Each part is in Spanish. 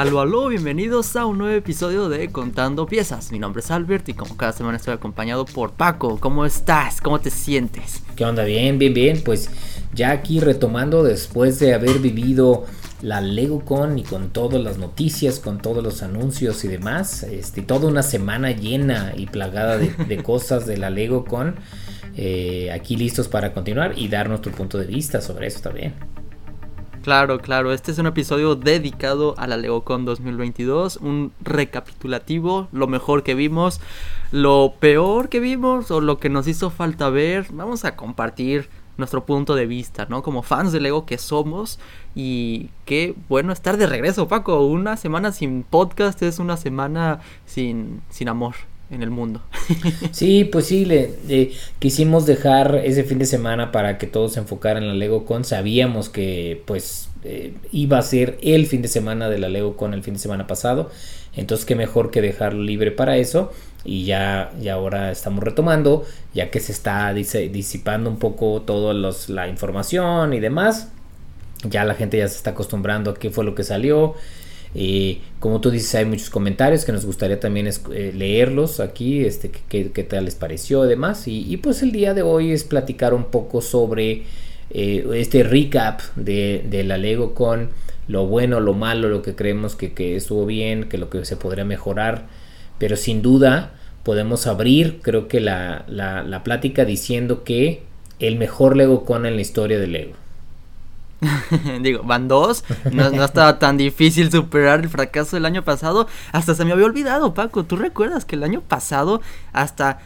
Aló, aló, bienvenidos a un nuevo episodio de Contando Piezas. Mi nombre es Albert y como cada semana estoy acompañado por Paco. ¿Cómo estás? ¿Cómo te sientes? ¿Qué onda? Bien, bien, bien. Pues ya aquí retomando después de haber vivido la LegoCon y con todas las noticias, con todos los anuncios y demás. Este, toda una semana llena y plagada de, cosas de la LegoCon. Eh, aquí listos para continuar y dar nuestro punto de vista sobre eso también. Claro, claro, este es un episodio dedicado a la LegoCon 2022, un recapitulativo, lo mejor que vimos, lo peor que vimos o lo que nos hizo falta ver. Vamos a compartir nuestro punto de vista, ¿no? Como fans de Lego que somos y qué bueno estar de regreso, Paco. Una semana sin podcast es una semana sin, sin amor en el mundo. sí, pues sí, le, quisimos dejar ese fin de semana para que todos se enfocaran en la Lego Con. Sabíamos que pues eh, iba a ser el fin de semana de la Lego Con el fin de semana pasado. Entonces qué mejor que dejarlo libre para eso. Y ya, ya ahora estamos retomando, ya que se está disipando un poco toda la información y demás. Ya la gente ya se está acostumbrando a qué fue lo que salió como tú dices, hay muchos comentarios que nos gustaría también eh, leerlos aquí, este, qué, tal les pareció y demás. Y, pues el día de hoy es platicar un poco sobre eh, este recap de, la Lego con lo bueno, lo malo, lo que creemos que, estuvo bien, que lo que se podría mejorar. Pero sin duda podemos abrir, creo que la, la, la plática diciendo que el mejor Lego con en la historia de Lego. Digo, van dos. No, no, estaba tan difícil superar el fracaso del año pasado. Hasta se me había olvidado, Paco. ¿Tú recuerdas que el año pasado hasta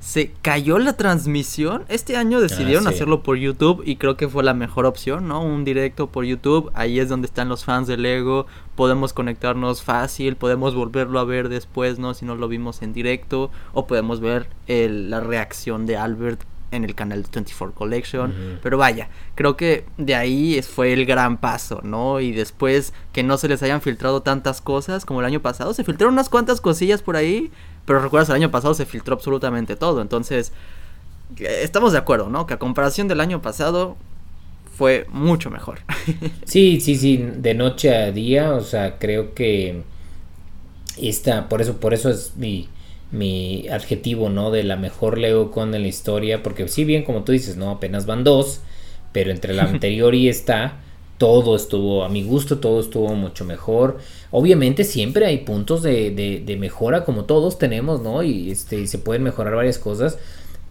se cayó la transmisión? Este año decidieron ah, hacerlo por YouTube y creo que fue la mejor opción, ¿no? Un directo por YouTube. Ahí es donde están los fans de Lego. Podemos conectarnos fácil. Podemos volverlo a ver después, ¿no? Si no lo vimos en directo. O podemos ver la reacción de Albert en el canal de 24 Collection. Pero vaya, creo que de ahí fue el gran paso, ¿no? Y después que no se les hayan filtrado tantas cosas como el año pasado, se filtraron unas cuantas cosillas por ahí, pero recuerdas, el año pasado se filtró absolutamente todo. Entonces, eh, estamos de acuerdo, ¿no? Que a comparación del año pasado fue mucho mejor. sí, sí, sí, de noche a día, o sea, creo que esta, por eso, por eso es mi mi adjetivo, ¿no? De la mejor Lego con en la historia, porque si bien como tú dices, ¿no? Apenas van dos, pero entre la anterior y esta, todo estuvo, a mi gusto, todo estuvo mucho mejor. Obviamente siempre hay puntos de, de, mejora, como todos tenemos, ¿no? Y este, se pueden mejorar varias cosas,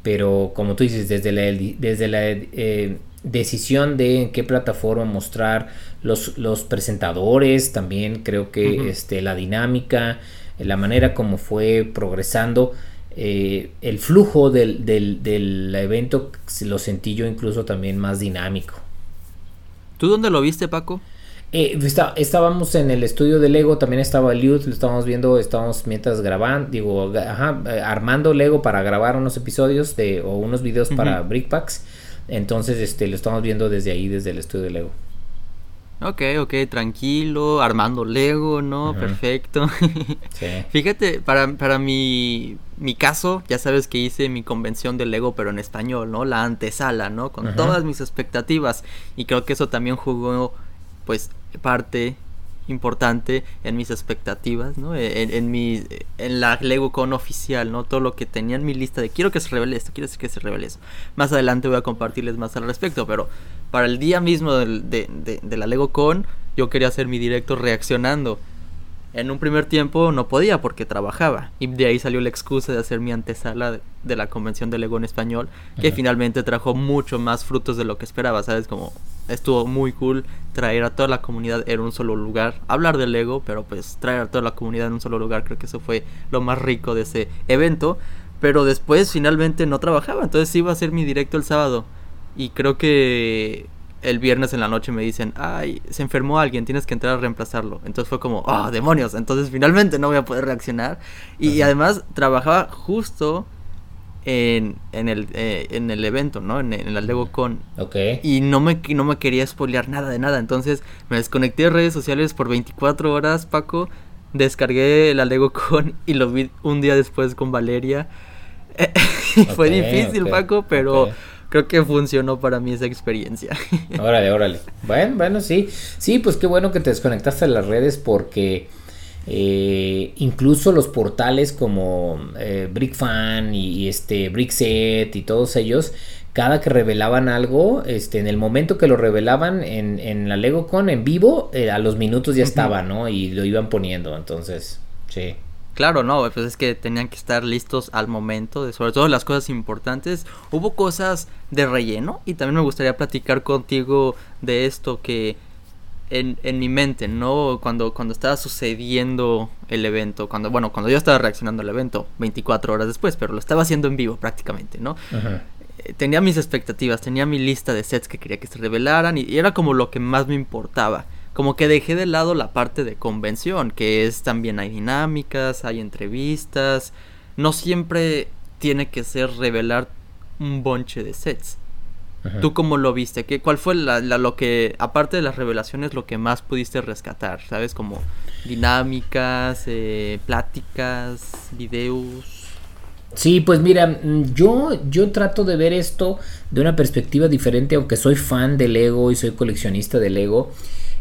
pero como tú dices, desde la, desde la eh, decisión de en qué plataforma mostrar los, los presentadores, también creo que este, la dinámica, la manera como fue progresando. Eh, el flujo del, del, evento lo sentí yo incluso también más dinámico. ¿Tú dónde lo viste, Paco? Eh, estábamos en el estudio de Lego, también estaba Liud, lo estábamos viendo, estábamos mientras grabando, digo, ajá, armando Lego para grabar unos episodios de, o unos videos para Brickpacks. Entonces, este, lo estamos viendo desde ahí, desde el estudio de Lego. Ok, ok, tranquilo, armando Lego, ¿no? Perfecto. Fíjate, para, para mi, mi caso, ya sabes que hice mi convención de Lego, pero en español, ¿no? La antesala, ¿no? Con todas mis expectativas. Y creo que eso también jugó, pues, parte importante en mis expectativas, ¿no? En, en, mi, en la Lego Con oficial, ¿no? Todo lo que tenía en mi lista de quiero que se revele esto, quiero que se revele eso. Más adelante voy a compartirles más al respecto, pero para el día mismo de, de, de la Lego Con yo quería hacer mi directo reaccionando en un primer tiempo no podía porque trabajaba. Y de ahí salió la excusa de hacer mi antesala de la convención de Lego en español, que finalmente trajo mucho más frutos de lo que esperaba, ¿sabes? Como estuvo muy cool traer a toda la comunidad en un solo lugar, hablar de Lego, pero pues traer a toda la comunidad en un solo lugar, creo que eso fue lo más rico de ese evento. Pero después finalmente no trabajaba, entonces iba a ser mi directo el sábado. Y creo que el viernes en la noche me dicen, ay, se enfermó alguien, tienes que entrar a reemplazarlo. Entonces fue como, ah, demonios, entonces finalmente no voy a poder reaccionar. Y, además trabajaba justo en, en, el, eh, en el evento, ¿no? En, en la Lego Con. Ok. Y no me, no me quería spoilear nada de nada. Entonces me desconecté de redes sociales por 24 horas, Paco. Descargué la Lego Con y lo vi un día después con Valeria. fue difícil, Paco, pero creo que funcionó para mí esa experiencia. Órale, órale. Bueno, bueno, sí. Sí, pues qué bueno que te desconectaste de las redes porque eh, incluso los portales como eh, BrickFan y, este BrickSet y todos ellos, cada que revelaban algo, este, en el momento que lo revelaban en, en la LegoCon en vivo, eh, a los minutos ya estaba, ¿no? Y lo iban poniendo, entonces, sí. Claro, no, pues es que tenían que estar listos al momento, de, sobre todo las cosas importantes. Hubo cosas de relleno y también me gustaría platicar contigo de esto que en, en mi mente, ¿no? Cuando, cuando estaba sucediendo el evento, cuando, bueno, cuando yo estaba reaccionando al evento, 24 horas después, pero lo estaba haciendo en vivo prácticamente, ¿no? Eh, tenía mis expectativas, tenía mi lista de sets que quería que se revelaran y era como lo que más me importaba como que dejé de lado la parte de convención, que es también hay dinámicas, hay entrevistas, no siempre tiene que ser revelar un bonche de sets. ¿Tú cómo lo viste? ¿Qué, ¿Cuál fue la, lo que, aparte de las revelaciones, lo que más pudiste rescatar? ¿Sabes? Como dinámicas, eh, pláticas, videos. Sí, pues mira, mm, yo, yo trato de ver esto de una perspectiva diferente, aunque soy fan del Lego y soy coleccionista del Lego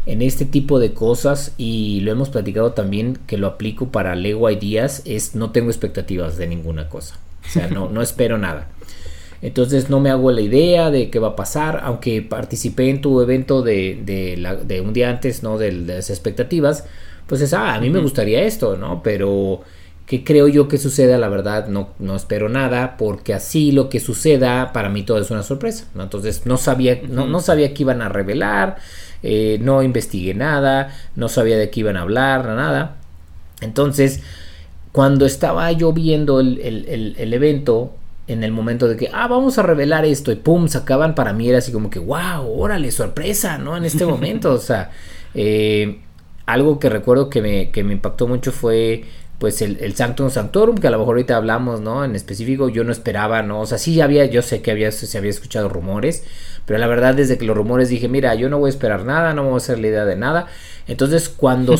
en este tipo de cosas y lo hemos platicado también que lo aplico para Lego Ideas es no tengo expectativas de ninguna cosa. O sea, no, no espero nada. Entonces no me hago la idea de qué va a pasar, aunque participé en tu evento de, de, un día antes, ¿no? De, las expectativas, pues es, ah, a mí me gustaría esto, ¿no? Pero que creo yo que suceda, la verdad, no, no espero nada, porque así lo que suceda, para mí todo es una sorpresa, ¿no? Entonces no sabía, no, no sabía que iban a revelar, eh, no investigué nada, no sabía de qué iban a hablar, nada. Entonces, cuando estaba yo viendo el, evento, en el momento de que, ah, vamos a revelar esto y pum, sacaban, para mí era así como que, wow, órale, sorpresa, ¿no? En este momento, o sea, eh, algo que recuerdo que me, que me impactó mucho fue pues el, el, Sanctum Sanctorum, que a lo mejor ahorita hablamos, ¿no? En específico, yo no esperaba, ¿no? O sea, sí había, yo sé que había, se había escuchado rumores, pero la verdad, desde que los rumores dije, mira, yo no voy a esperar nada, no me voy a hacer la idea de nada. Entonces, cuando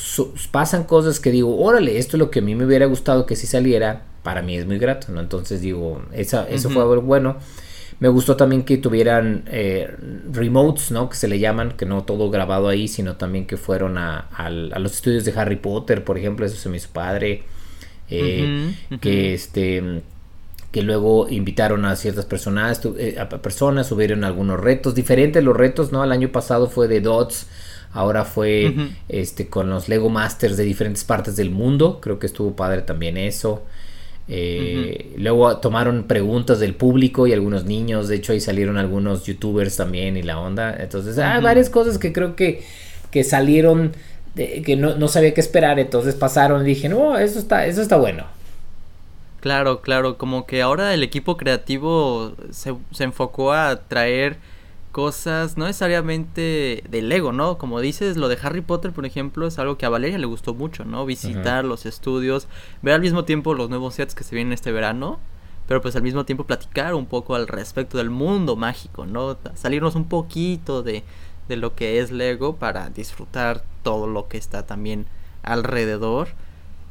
pasan cosas que digo, órale, esto es lo que a mí me hubiera gustado que si saliera, para mí es muy grato, ¿no? Entonces digo, esa, eso fue bueno. Me gustó también que tuvieran eh, remotes, ¿no? Que se le llaman, que no todo grabado ahí, sino también que fueron a, los estudios de Harry Potter, por ejemplo, eso se me hizo padre. Eh, que este que luego invitaron a ciertas personas, eh, a personas, subieron algunos retos, diferentes los retos, ¿no? El año pasado fue de Dots, ahora fue este con los Lego Masters de diferentes partes del mundo, creo que estuvo padre también eso. Eh, luego tomaron preguntas del público y algunos niños, de hecho ahí salieron algunos youtubers también y la onda, entonces hay ah, varias cosas que creo que, que salieron, que no, no, sabía qué esperar, entonces pasaron y dije, no, eso está, eso está bueno. Claro, claro, como que ahora el equipo creativo se, se enfocó a traer cosas no necesariamente de Lego, ¿no? Como dices, lo de Harry Potter, por ejemplo, es algo que a Valeria le gustó mucho, ¿no? Visitar los estudios, ver al mismo tiempo los nuevos sets que se vienen este verano, pero pues al mismo tiempo platicar un poco al respecto del mundo mágico, ¿no? Salirnos un poquito de, de lo que es Lego para disfrutar todo lo que está también alrededor.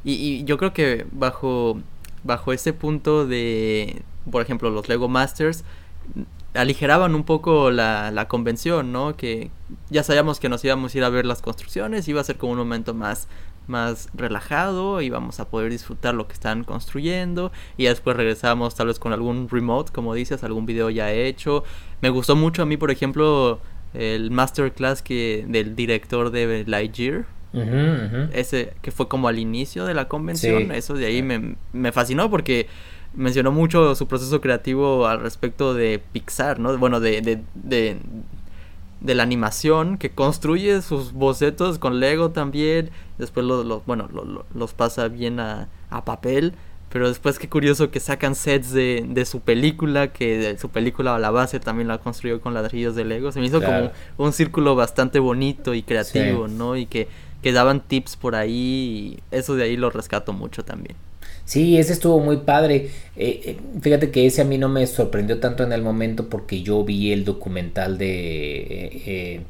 Y, y yo creo que bajo bajo ese punto de, por ejemplo, los Lego Masters aligeraban un poco la, la convención, ¿no? Que ya sabíamos que nos íbamos a ir a ver las construcciones, iba a ser como un momento más, más relajado, íbamos a poder disfrutar lo que están construyendo y después regresamos tal vez con algún remote, como dices, algún video ya hecho. Me gustó mucho a mí, por ejemplo, el masterclass que del director de Lightyear, ese que fue como al inicio de la convención, eso de ahí me, me, fascinó porque mencionó mucho su proceso creativo al respecto de Pixar, ¿no? Bueno, de, de, de, de la animación, que construye sus bocetos con Lego también, después lo, bueno, los pasa bien a, a papel. Pero después qué curioso que sacan sets de, de su película, que de su película a la base también la construyó con ladrillos de Lego. Se me hizo como un círculo bastante bonito y creativo, ¿no? Y que que daban tips por ahí y eso de ahí lo rescato mucho también. Sí, ese estuvo muy padre. Eh, eh, fíjate que ese a mí no me sorprendió tanto en el momento porque yo vi el documental de eh,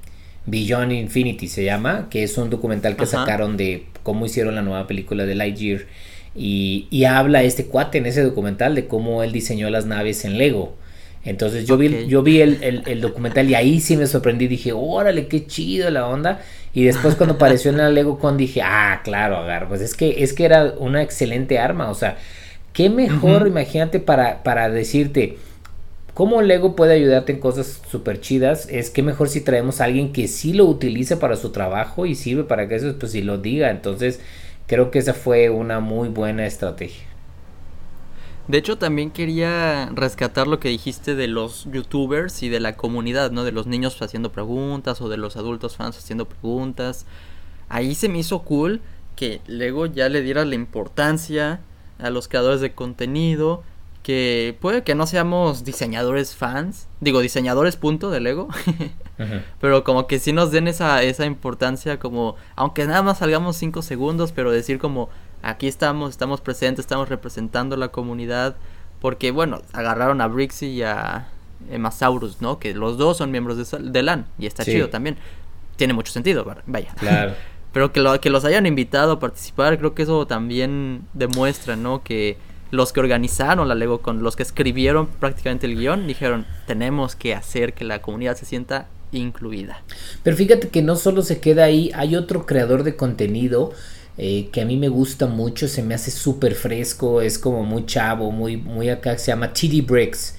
Beyond Infinity, se llama, que es un documental que sacaron de cómo hicieron la nueva película de Lightyear. Y, y habla este cuate en ese documental de cómo él diseñó las naves en Lego. Entonces yo vi, yo vi el, el, documental y ahí sí me sorprendí, dije, órale, qué chido la onda. Y después cuando apareció en el Lego Con dije, ah, claro, agar, pues es que, es que era una excelente arma, o sea, qué mejor, imagínate, para, para decirte, cómo Lego puede ayudarte en cosas súper chidas, es que mejor si traemos a alguien que sí lo utilice para su trabajo y sirve para que eso, pues si lo diga. Entonces, creo que esa fue una muy buena estrategia. De hecho, también quería rescatar lo que dijiste de los youtubers y de la comunidad, ¿no? De los niños haciendo preguntas o de los adultos fans haciendo preguntas. Ahí se me hizo cool que Lego ya le diera la importancia a los creadores de contenido que puede que no seamos diseñadores fans, digo diseñadores punto de Lego, pero como que sí nos den esa, esa importancia como, aunque nada más salgamos cinco segundos, pero decir como, aquí estamos, estamos presentes, estamos representando la comunidad, porque bueno, agarraron a Brixie y a Emasaurus, ¿no? Que los dos son miembros de, de LAN y está chido también. Tiene mucho sentido, vaya. Claro. Pero que, lo, que los hayan invitado a participar, creo que eso también demuestra, ¿no? Que los que organizaron la Lego con los que escribieron prácticamente el guion dijeron tenemos que hacer que la comunidad se sienta incluida. Pero fíjate que no solo se queda ahí, hay otro creador de contenido eh, que a mí me gusta mucho, se me hace súper fresco, es como muy chavo, muy, muy acá, se llama TD Bricks.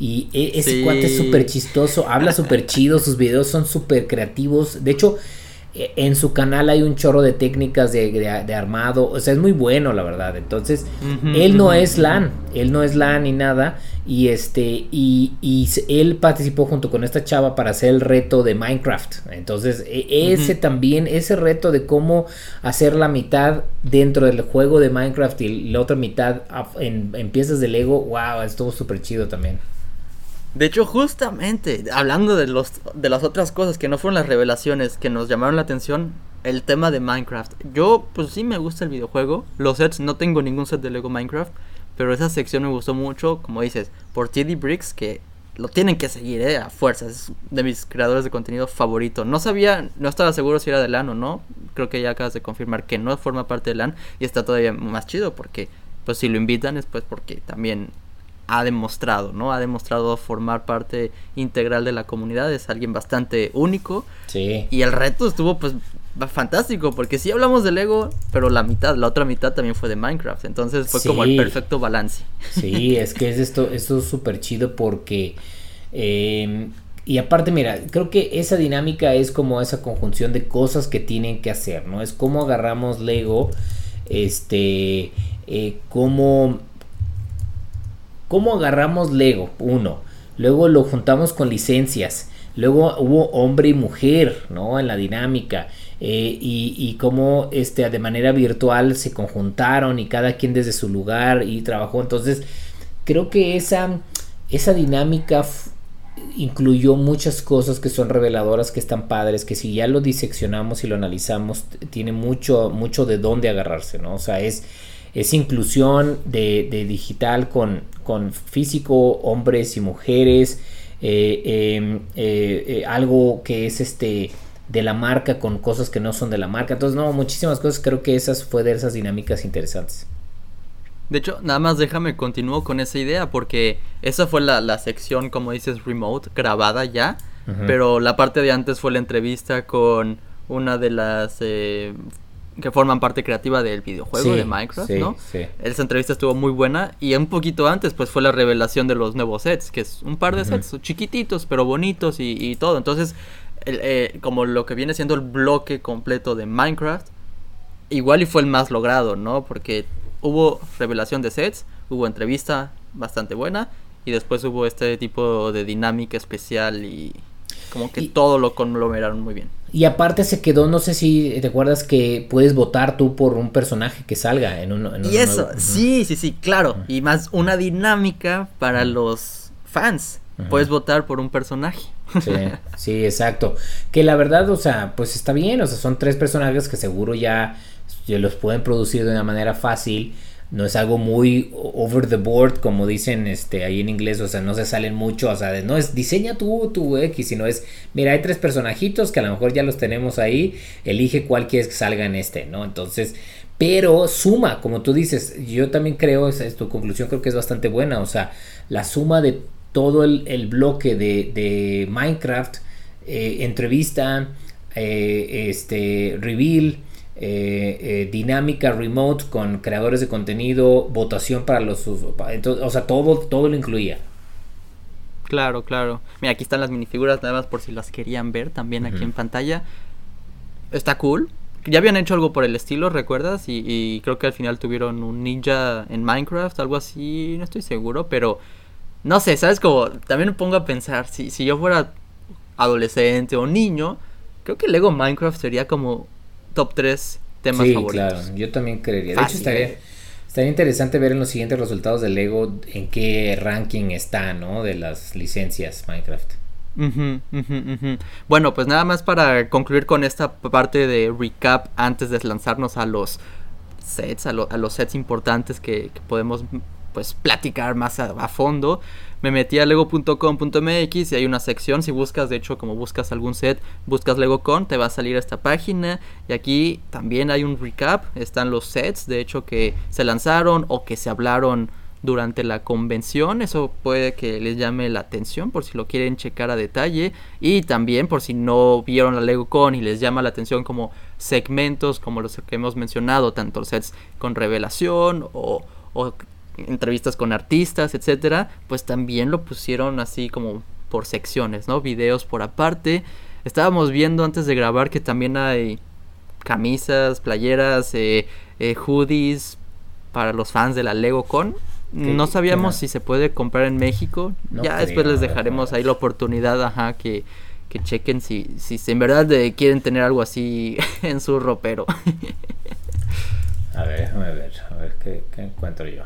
Y e, ese cuate es súper chistoso, habla súper chido, sus videos son súper creativos. De hecho, en su canal hay un chorro de técnicas de, armado, o sea, es muy bueno, la verdad. Entonces, él no es LAN, él no es LAN ni nada. Y este, y, él participó junto con esta chava para hacer el reto de Minecraft. Entonces, e, ese también, ese reto de cómo hacer la mitad dentro del juego de Minecraft y la otra mitad en, en piezas de Lego, wow, estuvo súper chido también. De hecho, justamente, hablando de, los, de las otras cosas que no fueron las revelaciones que nos llamaron la atención, el tema de Minecraft. Yo, pues sí me gusta el videojuego. Los sets, no tengo ningún set de Lego Minecraft. Pero esa sección me gustó mucho, como dices, por TD Bricks, que lo tienen que seguir, ¿eh? A fuerzas. Es de mis creadores de contenido favorito. No sabía, no estaba seguro si era de LAN o no. Creo que ya acabas de confirmar que no forma parte de LAN. Y está todavía más chido porque, pues si lo invitan es pues porque también ha demostrado, ¿no? Ha demostrado formar parte integral de la comunidad, es alguien bastante único. Sí. Y el reto estuvo pues fantástico, porque sí hablamos de Lego, pero la mitad, la otra mitad también fue de Minecraft, entonces fue como el perfecto balance. Sí, es que es esto, esto es súper chido porque... Em, y aparte, mira, creo que esa dinámica es como esa conjunción de cosas que tienen que hacer, ¿no? Es como agarramos Lego, este, eh, cómo ¿Cómo agarramos Lego? Uno. Luego lo juntamos con licencias. Luego hubo hombre y mujer, ¿no? En la dinámica. Eh, y, cómo este, de manera virtual se conjuntaron y cada quien desde su lugar y trabajó. Entonces, creo que esa, esa dinámica incluyó muchas cosas que son reveladoras, que están padres, que si ya lo diseccionamos y lo analizamos, tiene mucho, mucho de dónde agarrarse, ¿no? O sea, es es inclusión de, digital con, con, físico, hombres y mujeres, eh, em, eh, eh, algo que es este de la marca con cosas que no son de la marca. Entonces, no, muchísimas cosas. Creo que esas fue de esas dinámicas interesantes. De hecho, nada más déjame continúo con esa idea porque esa fue la, sección, como dices, remote, grabada ya. Pero la parte de antes fue la entrevista con una de las que forman parte creativa del videojuego de Minecraft, ¿no? Sí. Esa entrevista estuvo muy buena y un poquito antes pues fue la revelación de los nuevos sets, que es un par de sets chiquititos pero bonitos y, todo. Entonces, eh, como lo que viene siendo el bloque completo de Minecraft, igual y fue el más logrado, ¿no? Porque hubo revelación de sets, hubo entrevista bastante buena y después hubo este tipo de dinámica especial y como que todo lo conglomeraron muy bien. Y aparte se quedó, no sé si te acuerdas que puedes votar tú por un personaje que salga en un... y eso, sí, sí, sí, claro. Y más una dinámica para los fans. Puedes votar por un personaje. Sí, sí, exacto. Que la verdad, o sea, pues está bien. O sea, son tres personajes que seguro ya, ya los pueden producir de una manera fácil no es algo muy over the board como dicen este ahí en inglés, o sea, no se salen mucho, o sea, no es diseña tú tu X, sino es, mira, hay tres personajitos que a lo mejor ya los tenemos ahí, elige cuál quieres que salga en este, ¿no? Entonces, pero suma, como tú dices, yo también creo, esa es tu conclusión, creo que es bastante buena, o sea, la suma de todo el, bloque de, Minecraft, eh, entrevista, eh, este, reveal, eh, dinámica remote con creadores de contenido, votación para los... o sea, todo, todo lo incluía. Claro, claro. Mira, aquí están las minifiguras, nada más por si las querían ver también aquí en pantalla. Está cool. Ya habían hecho algo por el estilo, ¿recuerdas? Y, creo que al final tuvieron un ninja en Minecraft, algo así, no estoy seguro, pero no sé, ¿sabes? Como también me pongo a pensar, si, si yo fuera adolescente o niño, creo que Lego Minecraft sería como top 3 temas sí, claro, yo también creería. De hecho, estaría, estaría interesante ver en los siguientes resultados de Lego en qué ranking está, ¿no? De las licencias Minecraft. Bueno, pues nada más para concluir con esta parte de recap antes de lanzarnos a los sets, a, los sets importantes que, podemos pues platicar más a, fondo. Me metí a lego.com.mx y hay una sección, si buscas, de hecho, como buscas algún set, buscas LegoCon, te va a salir esta página y aquí también hay un recap, están los sets, de hecho, que se lanzaron o que se hablaron durante la convención. Eso puede que les llame la atención por si lo quieren checar a detalle. Y también por si no vieron la LegoCon y les llama la atención como segmentos como los que hemos mencionado, tanto sets con revelación o, entrevistas con artistas, etcétera, pues también lo pusieron así como por secciones, ¿no? Videos por aparte. Estábamos viendo antes de grabar que también hay camisas, playeras, eh, eh, hoodies para los fans de la LegoCon. No sabíamos si se puede comprar en México. ya después les dejaremos ahí la oportunidad, ajá, que, que chequen si, si en verdad quieren tener algo así en su ropero. a ver, déjame ver, a ver qué, encuentro yo.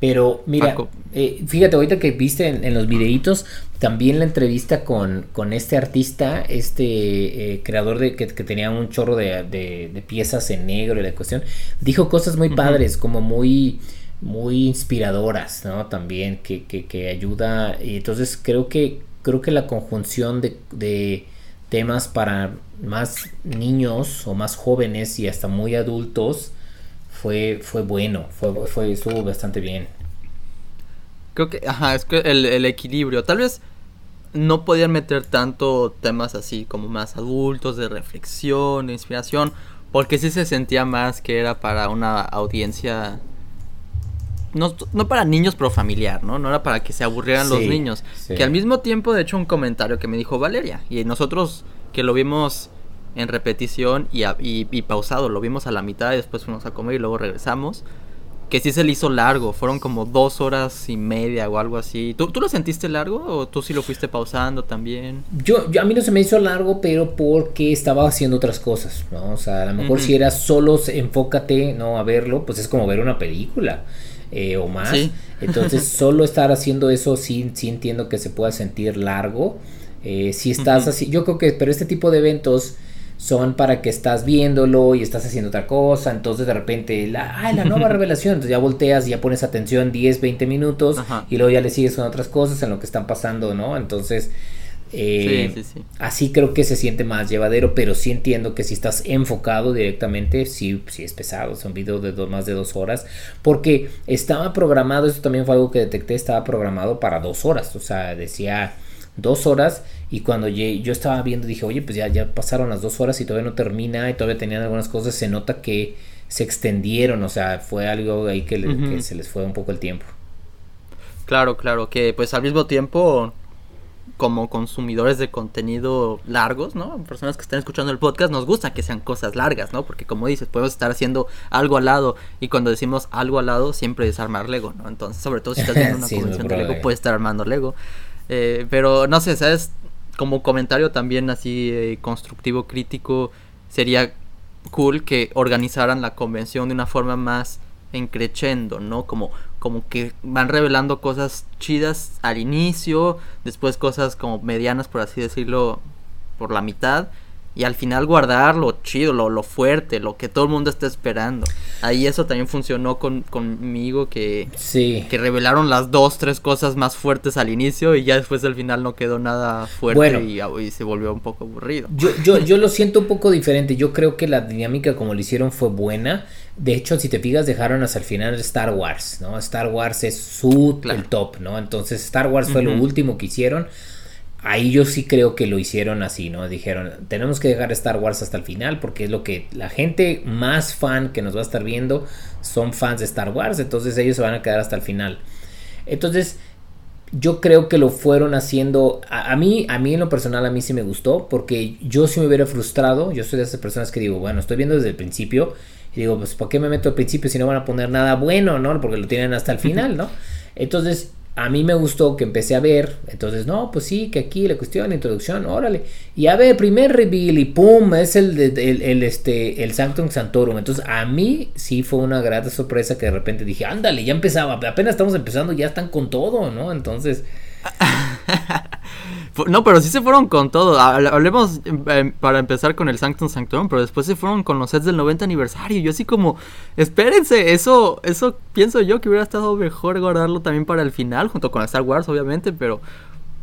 Pero mira, eh, fíjate, ahorita que viste en, los videitos, también la entrevista con, con este artista, este eh, creador de que, tenía un chorro de, de, piezas en negro y la cuestión, dijo cosas muy padres, como muy muy inspiradoras, ¿no? También que, que, ayuda. Y entonces creo que creo que la conjunción de, de, temas para más niños o más jóvenes y hasta muy adultos fue, fue bueno, fue, fue, estuvo bastante bien. Creo que, ajá, es que el, el equilibrio, tal vez no podían meter tanto temas así como más adultos, de reflexión, de inspiración, porque sí se sentía más que era para una audiencia no, no, para niños, pero familiar, ¿no? No era para que se aburrieran los niños. Que al mismo tiempo, de hecho, un comentario que me dijo Valeria. Y nosotros que lo vimos en repetición y, y, pausado, lo vimos a la mitad y después fuimos a comer y luego regresamos. Que sí se le hizo largo, fueron como dos horas y media o algo así. ¿Tú, ¿Tú, lo sentiste largo o tú sí lo fuiste pausando también? Yo, yo a mí no se me hizo largo, pero porque estaba haciendo otras cosas, ¿no? O sea, a lo mejor si era solo enfócate, ¿no? A verlo, pues es como ver una película. Eh, o más. Entonces, solo estar haciendo eso sí, sí entiendo que se pueda sentir largo. Eh, si estás así, yo creo que, pero este tipo de eventos son para que estás viéndolo y estás haciendo otra cosa, entonces de repente, la, la nueva revelación, entonces ya volteas y ya pones atención 10, 20 minutos y luego ya le sigues con otras cosas en lo que están pasando, ¿no? Entonces, eh, así creo que se siente más llevadero, pero sí entiendo que si estás enfocado directamente, sí, sí es pesado. Es un video de más de dos horas. Porque estaba programado, eso también fue algo que detecté, estaba programado para dos horas. O sea, decía dos horas. Y cuando yo estaba viendo, dije, oye, pues ya, ya pasaron las dos horas y todavía no termina. Y todavía tenían algunas cosas. Se nota que se extendieron. O sea, fue algo ahí que, que se les fue un poco el tiempo. Claro, claro, que pues al mismo tiempo como consumidores de contenido largos, ¿no? Personas que están escuchando el podcast, nos gusta que sean cosas largas, ¿no? Porque como dices, podemos estar haciendo algo al lado y cuando decimos algo al lado siempre es armar Lego, ¿no? Entonces, sobre todo si estás viendo una convención de Lego, puedes estar armando Lego. Eh, pero no sé, ¿sabes? Como comentario también así eh, constructivo, crítico, sería cool que organizaran la convención de una forma más encrechendo, ¿no? Como, como que van revelando cosas chidas al inicio, después cosas como medianas, por así decirlo, por la mitad, y al final guardar lo chido, lo, lo fuerte, lo que todo el mundo está esperando. Ahí eso también funcionó con, conmigo que, sí. que revelaron las dos, tres cosas más fuertes al inicio y ya después al final no quedó nada fuerte y, se volvió un poco aburrido. Yo, yo, yo lo siento un poco diferente, yo creo que la dinámica como lo hicieron fue buena. De hecho, si te fijas, dejaron hasta el final Star Wars, ¿no? Star Wars es su el top, ¿no? Entonces Star Wars fue lo último que hicieron ahí yo sí creo que lo hicieron así, ¿no? Dijeron, tenemos que dejar Star Wars hasta el final porque es lo que la gente más fan que nos va a estar viendo son fans de Star Wars, entonces ellos se van a quedar hasta el final. Entonces, yo creo que lo fueron haciendo, a, mí, a mí en lo personal a mí sí me gustó porque yo sí me hubiera frustrado, yo soy de esas personas que digo, bueno, estoy viendo desde el principio y digo, pues ¿por qué me meto al principio si no van a poner nada bueno, ¿no? Porque lo tienen hasta el final, ¿no? Entonces, a mí me gustó que empecé a ver, entonces no, pues sí, que aquí la cuestión, la introducción, órale, y a ver, primer reveal y pum, es el, el, el, este, el Sanctum Santorum, entonces a mí sí fue una grata sorpresa que de repente dije, ándale, ya empezaba, apenas estamos empezando, ya están con todo, ¿no? Entonces... No, pero sí se fueron con todo. Hablemos em, para empezar con el Sanctum Sanctorum, pero después se fueron con los sets del 90 aniversario. Yo así como, espérense, eso, eso pienso yo que hubiera estado mejor guardarlo también para el final, junto con Star Wars, obviamente, pero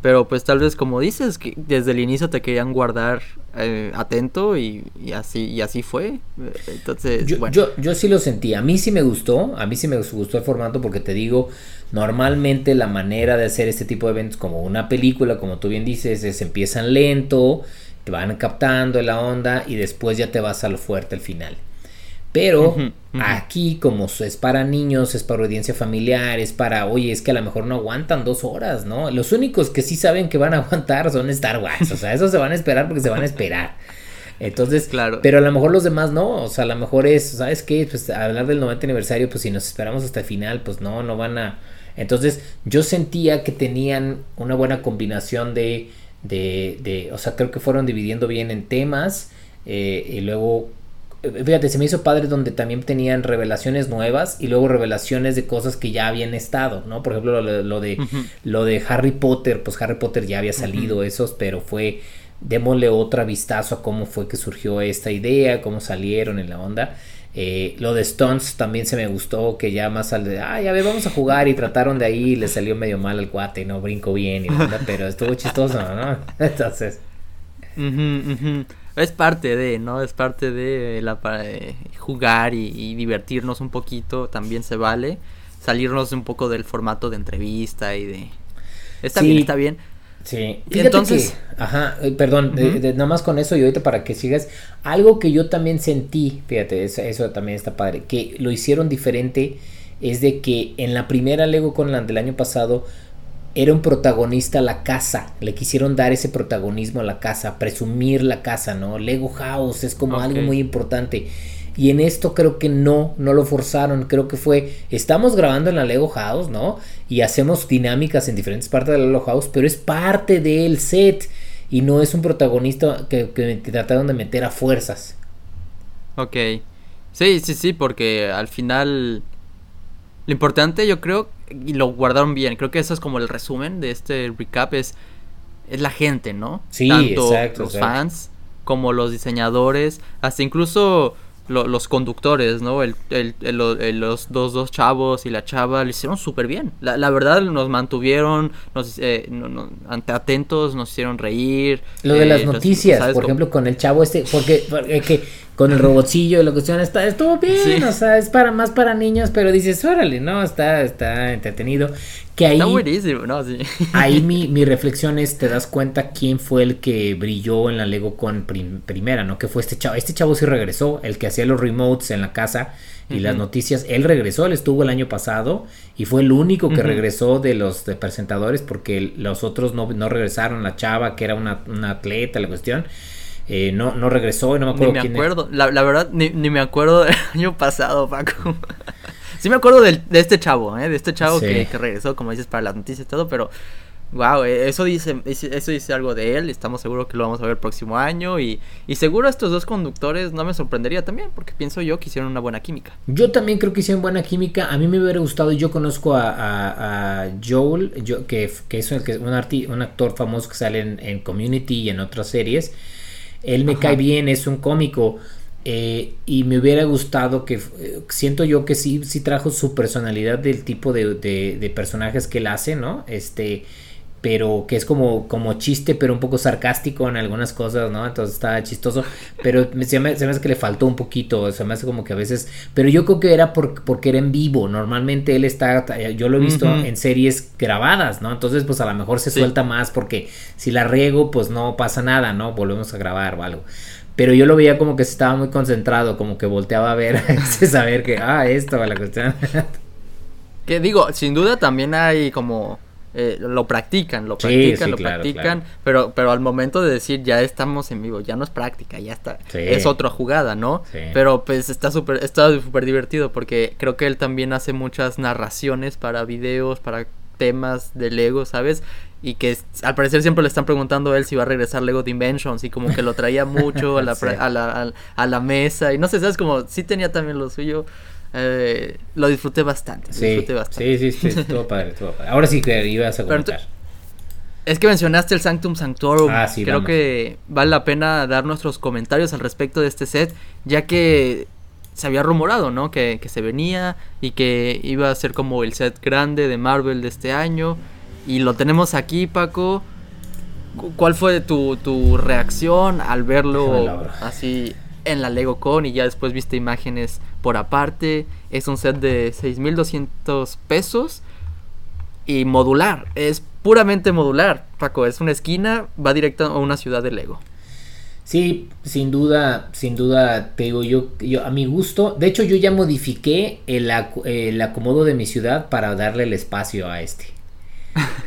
pero pues tal vez como dices, que desde el inicio te querían guardar eh, atento y, así y así fue. Entonces, yo, bueno. yo, yo, sí lo sentí. A mí sí me gustó. A mí sí me gustó el formato porque te digo, normalmente la manera de hacer este tipo de eventos como una película, como tú bien dices, es empiezan lento, te van captando la onda y después ya te vas a lo fuerte al final. Pero aquí, como es para niños, es para audiencia familiar, es para, oye, es que a lo mejor no aguantan dos horas, ¿no? Los únicos que sí saben que van a aguantar son Star Wars, o sea, esos se van a esperar porque se van a esperar. Entonces, claro. pero a lo mejor los demás no, o sea, a lo mejor es, ¿sabes qué? Pues hablar del 90 aniversario, pues si nos esperamos hasta el final, pues no, no van a... Entonces, yo sentía que tenían una buena combinación de, de, de o sea, creo que fueron dividiendo bien en temas eh, y luego fíjate, se me hizo padre donde también tenían revelaciones nuevas y luego revelaciones de cosas que ya habían estado, ¿no? Por ejemplo, lo, de lo de Harry Potter, pues Harry Potter ya había salido esos, pero fue démosle otra vistazo a cómo fue que surgió esta idea, cómo salieron en la onda. Eh, lo de Stones también se me gustó, que ya más al de, ay, a ver, vamos a jugar y trataron de ahí, le salió medio mal al cuate, no brinco bien, y pero estuvo chistoso, ¿no? Entonces. Es parte de, ¿no? Es parte de la para jugar y, divertirnos un poquito, también se vale. Salirnos un poco del formato de entrevista y de... Está bien, está bien. Sí, entonces, ajá, eh, perdón, nada más con eso y ahorita para que sigas, algo que yo también sentí, fíjate, eso, eso, también está padre, que lo hicieron diferente, es de que en la primera Lego con la del año pasado era un protagonista a la casa. Le quisieron dar ese protagonismo a la casa, presumir la casa, ¿no? Lego House es como algo muy importante. Y en esto creo que no, no lo forzaron. Creo que fue, estamos grabando en la Lego House, ¿no? Y hacemos dinámicas en diferentes partes de la Lego House, pero es parte del set. Y no es un protagonista que, que trataron de meter a fuerzas. Ok. Sí, sí, sí, porque al final lo importante yo creo, y lo guardaron bien, creo que eso es como el resumen de este recap, es, es la gente, ¿no? Sí, Tanto los fans como los diseñadores, hasta incluso los conductores, ¿no? El, los dos, dos chavos y la chava lo hicieron súper bien. La, la, verdad nos mantuvieron nos, eh, atentos, nos hicieron reír. Lo de las eh, noticias, por ejemplo, con el chavo este, porque, porque que con el robotcillo y la cuestión está estuvo bien, o sea, es para más para niños, pero dices, órale, no, está está entretenido. Que ahí Está buenísimo, no, sí. Ahí mi, mi reflexión es te das cuenta quién fue el que brilló en la Lego con primera, ¿no? Que fue este chavo. Este chavo sí regresó, el que hacía los remotes en la casa y las noticias, él regresó, él estuvo el año pasado y fue el único que regresó de los presentadores porque los otros no, no regresaron, la chava que era una, una atleta, la cuestión eh, no, no regresó y no me acuerdo ni me acuerdo, La, la, verdad, ni, ni, me acuerdo del año pasado, Paco. sí me acuerdo de este chavo, ¿eh? De este chavo que, que, regresó, como dices, para las noticias y todo, pero... Wow, eh, eso dice, eso dice algo de él, estamos seguros que lo vamos a ver el próximo año y, y seguro estos dos conductores no me sorprendería también, porque pienso yo que hicieron una buena química. Yo también creo que hicieron buena química, a mí me hubiera gustado, yo conozco a, a, Joel, yo, que, que es un, un, un, actor famoso que sale en, en Community y en otras series, Él me cae bien, es un cómico. Eh, y me hubiera gustado que eh, siento yo que sí, sí trajo su personalidad del tipo de, de personajes que él hace, ¿no? Este pero que es como, como chiste, pero un poco sarcástico en algunas cosas, ¿no? Entonces está chistoso, pero se me, se me hace que le faltó un poquito, se me hace como que a veces, pero yo creo que era porque era en vivo, normalmente él está, yo lo he visto en series grabadas, ¿no? Entonces pues a lo mejor se suelta más porque si la riego pues no pasa nada, ¿no? Volvemos a grabar o algo. Pero yo lo veía como que estaba muy concentrado, como que volteaba a ver, saber que, ah, esto, la cuestión. que digo, sin duda también hay como eh, lo practican, lo practican, lo practican, pero pero al momento de decir ya estamos en vivo, ya no es práctica, ya está, es otra jugada, ¿no? Pero pues está súper está súper divertido porque creo que él también hace muchas narraciones para videos, para temas de Lego, ¿sabes? Y que al parecer siempre le están preguntando a él si va a regresar Lego Dimensions y como que lo traía mucho a la, a la, a la mesa y no sé, ¿sabes? Como sí tenía también lo suyo. Eh, lo disfruté bastante. Sí, disfruté bastante. sí, sí, estuvo padre, padre. Ahora sí que ibas a comentar. Es que mencionaste el Sanctum Sanctorum. Ah, sí, Creo que vale la pena dar nuestros comentarios al respecto de este set, ya que se había rumorado, ¿no? Que, que, se venía y que iba a ser como el set grande de Marvel de este año. Y lo tenemos aquí, Paco. ¿Cuál fue tu, tu reacción al verlo así en la Lego Con y ya después viste imágenes por aparte. Es un set de 6.200 pesos y modular. Es puramente modular, Paco. Es una esquina, va directo a una ciudad de Lego. Sí, sin duda, sin duda, te digo, yo, yo a mi gusto, de hecho yo ya modifiqué el, el acomodo de mi ciudad para darle el espacio a este.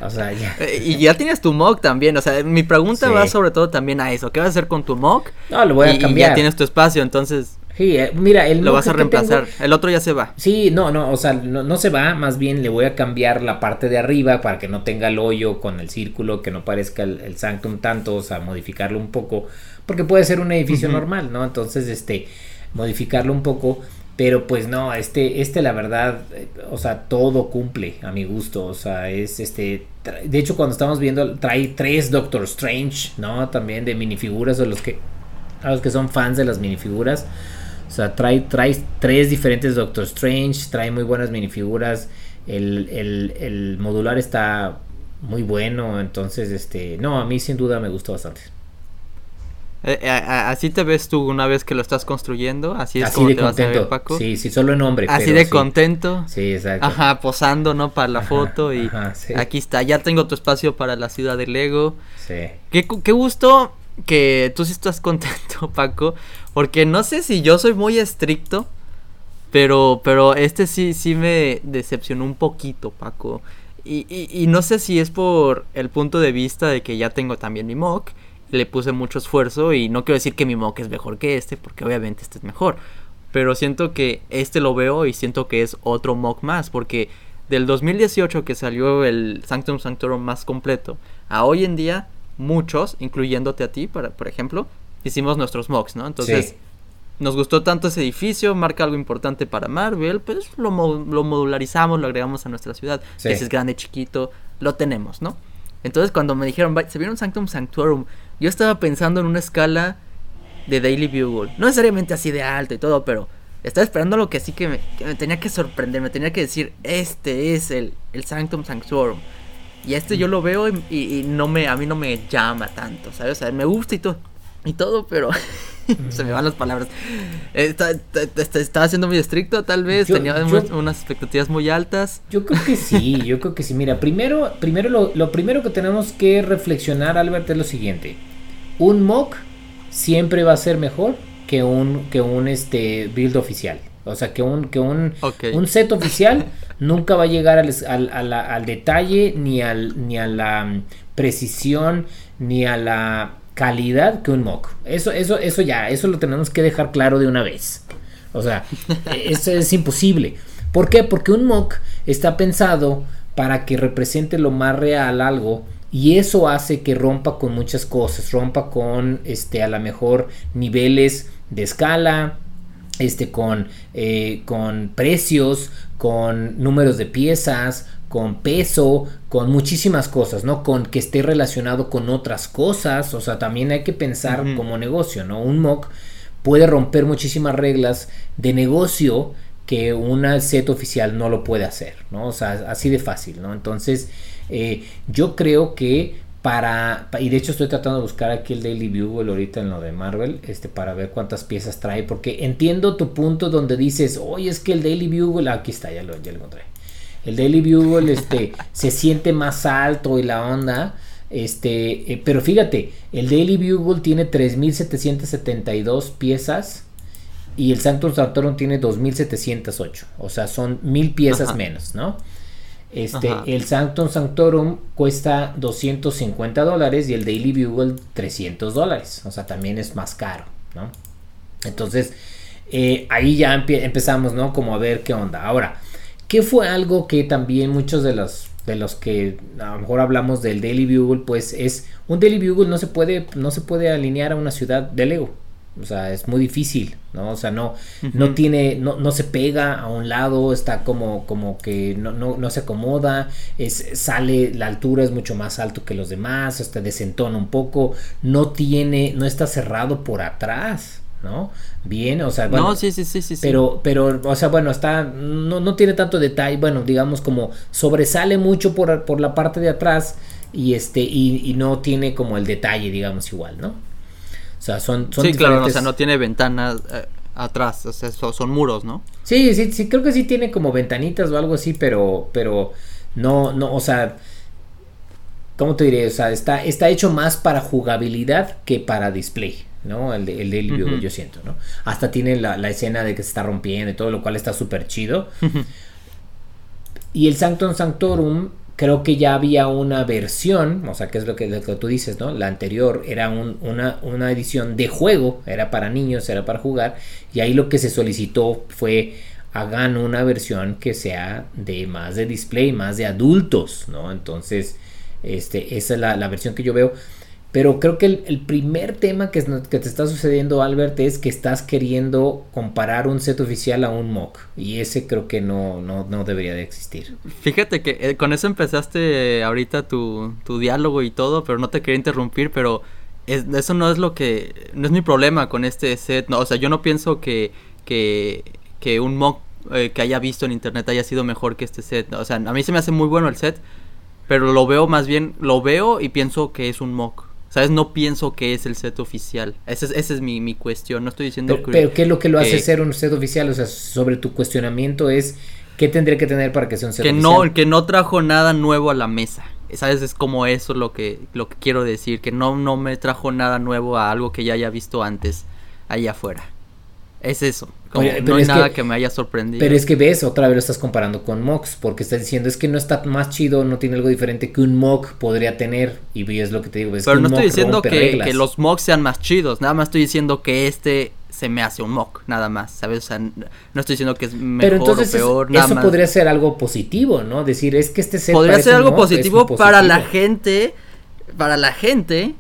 O sea, ya. Eh, y ya tienes tu mock también. O sea, mi pregunta va sobre todo también a eso. ¿Qué vas a hacer con tu mock? No, lo voy a cambiar. Y ya tienes tu espacio, entonces. Sí, eh, mira, el lo vas a reemplazar. El otro ya se va. Sí, no, no, o sea, no, se va. Más bien le voy a cambiar la parte de arriba para que no tenga el hoyo con el círculo, que no parezca el, sanctum tanto, o sea, modificarlo un poco. Porque puede ser un edificio normal, ¿no? Entonces, este, modificarlo un poco. Pero pues no, este, este la verdad, eh, o sea, todo cumple a mi gusto. O sea, es este. De hecho, cuando estamos viendo, trae tres Doctor Strange, ¿no? También de minifiguras, o los que. A los que son fans de las minifiguras. O sea, trae, trae tres diferentes Doctor Strange, trae muy buenas minifiguras. El, el, el modular está muy bueno. Entonces, este. No, a mí sin duda me gustó bastante. Eh, eh, así te ves tú una vez que lo estás construyendo, así es como te vas a ver, Paco. Sí, sí, solo en nombre. Así de contento. Sí, exacto. Ajá, posando, ¿no? Para la foto y aquí está, ya tengo tu espacio para la ciudad de Lego. Sí. Qué, qué gusto que tú sí estás contento, Paco, porque no sé si yo soy muy estricto, pero, pero este sí, sí me decepcionó un poquito, Paco. Y, y, y no sé si es por el punto de vista de que ya tengo también mi mock le puse mucho esfuerzo y no quiero decir que mi mock es mejor que este, porque obviamente este es mejor. Pero siento que este lo veo y siento que es otro mock más, porque del 2018 que salió el Sanctum Sanctorum más completo, a hoy en día muchos, incluyéndote a ti, para, por ejemplo, hicimos nuestros mocks, ¿no? Entonces, nos gustó tanto ese edificio, marca algo importante para Marvel, pues lo, lo modularizamos, lo agregamos a nuestra ciudad, que si es grande, chiquito, lo tenemos, ¿no? Entonces cuando me dijeron, se vieron Sanctum Sanctorum, yo estaba pensando en una escala de Daily Bugle. No necesariamente así de alto y todo, pero estaba esperando lo que sí que me, tenía que sorprender, me tenía que decir, este es el, el Sanctum Sanctorum. Y este yo lo veo y, no me, a mí no me llama tanto, ¿sabes? O sea, me gusta y todo, y todo, pero se me van las palabras. estaba siendo muy estricto, tal vez. Tenía unas expectativas muy altas. Yo creo que sí, yo creo que sí. Mira, primero, primero lo, lo, primero que tenemos que reflexionar, Albert, es lo siguiente. Un mock siempre va a ser mejor que un, que un este, build oficial. O sea, que un, que un, un set oficial nunca va a llegar al, al, al, detalle, ni, al, ni a la mm, precisión, ni a la calidad que un mock. Eso, eso, eso ya, eso lo tenemos que dejar claro de una vez. O sea, eso es imposible. ¿Por qué? Porque un mock está pensado para que represente lo más real algo y eso hace que rompa con muchas cosas, rompa con este a lo mejor niveles de escala, este, con, eh, con precios, con números de piezas, con peso, con muchísimas cosas, ¿no? Con que esté relacionado con otras cosas, o sea, también hay que pensar como negocio, ¿no? Un mock puede romper muchísimas reglas de negocio que una set oficial no lo puede hacer, ¿no? O sea, así de fácil, ¿no? Entonces, eh, yo creo que para, y de hecho estoy tratando de buscar aquí el Daily Bugle ahorita en lo de Marvel, este, para ver cuántas piezas trae, porque entiendo tu punto donde dices, oye, es que el Daily Bugle, aquí está, ya lo, ya lo encontré. El Daily Bugle, este, se siente más alto y la onda, este, eh, pero fíjate, el Daily Bugle tiene 3772 piezas y el Sanctum Sanctorum tiene 2708, o sea, son mil piezas menos, ¿no? Este, el Sanctum Sanctorum cuesta 250 dólares y el Daily Bugle 300 dólares. O sea, también es más caro, ¿no? Entonces, eh, ahí ya empezamos, ¿no? Como a ver qué onda. Ahora, ¿qué fue algo que también muchos de los, de los que a lo mejor hablamos del Daily Bugle, pues es un Daily Bugle no se puede, no se puede alinear a una ciudad de Lego. O sea, es muy difícil, ¿no? O sea, no, no tiene, no, no se pega a un lado, está como, como que no, no, no se acomoda, es, sale, la altura es mucho más alto que los demás, hasta desentona un poco, no tiene, no está cerrado por atrás, ¿no? Bien, o sea, bueno, no, sí, sí, sí, sí, pero, pero, o sea, bueno, está, no, no tiene tanto detalle, bueno, digamos como sobresale mucho por, por la parte de atrás y este, y, y no tiene como el detalle, digamos, igual, ¿no? O sea, son, son Sí, claro, o sea, no tiene ventanas eh, atrás, o sea, son, muros, ¿no? Sí, sí, sí, creo que sí tiene como ventanitas o algo así, pero, pero no, no, o sea, ¿cómo te diré? O sea, está, está hecho más para jugabilidad que para display, ¿no? El, de, el yo siento, ¿no? Hasta tiene la, la, escena de que se está rompiendo y todo, lo cual está súper chido. y el Sanctum Sanctorum creo que ya había una versión, o sea, que es lo que, tú dices, ¿no? La anterior era una, una, edición de juego, era para niños, era para jugar, y ahí lo que se solicitó fue hagan una versión que sea de más de display, más de adultos, ¿no? Entonces, este, esa es la, la versión que yo veo. Pero creo que el, primer tema que, te está sucediendo, Albert, es que estás queriendo comparar un set oficial a un mock. Y ese creo que no, no, no debería de existir. Fíjate que eh, con eso empezaste ahorita tu, tu, diálogo y todo, pero no te quería interrumpir, pero eso no es lo que... No es mi problema con este set. No, o sea, yo no pienso que, que, que un mock eh, que haya visto en internet haya sido mejor que este set. O sea, a mí se me hace muy bueno el set, pero lo veo más bien... Lo veo y pienso que es un mock. ¿Sabes? No pienso que es el set oficial. Esa es, esa es mi, mi, cuestión. No estoy diciendo pero, que. Pero, ¿qué es lo que lo hace ser un set oficial? O sea, sobre tu cuestionamiento es. ¿Qué tendría que tener para que sea un set que oficial? No, que no trajo nada nuevo a la mesa. ¿Sabes? Es como eso lo que, lo que quiero decir. Que no, no me trajo nada nuevo a algo que ya haya visto antes allá afuera. Es eso. Como, no hay nada que, me haya sorprendido. Pero es que ves, otra vez lo estás comparando con Mox, porque estás diciendo es que no está más chido, no tiene algo diferente que un Mox podría tener. Y es lo que te digo. Es pero no estoy diciendo que, que, los Mox sean más chidos, nada más estoy diciendo que este se me hace un Mock, nada más, ¿sabes? O sea, no estoy diciendo que es mejor pero entonces o peor, eso podría ser algo positivo, ¿no? Decir, es que este set Podría ser algo positivo, positivo para la gente, para la gente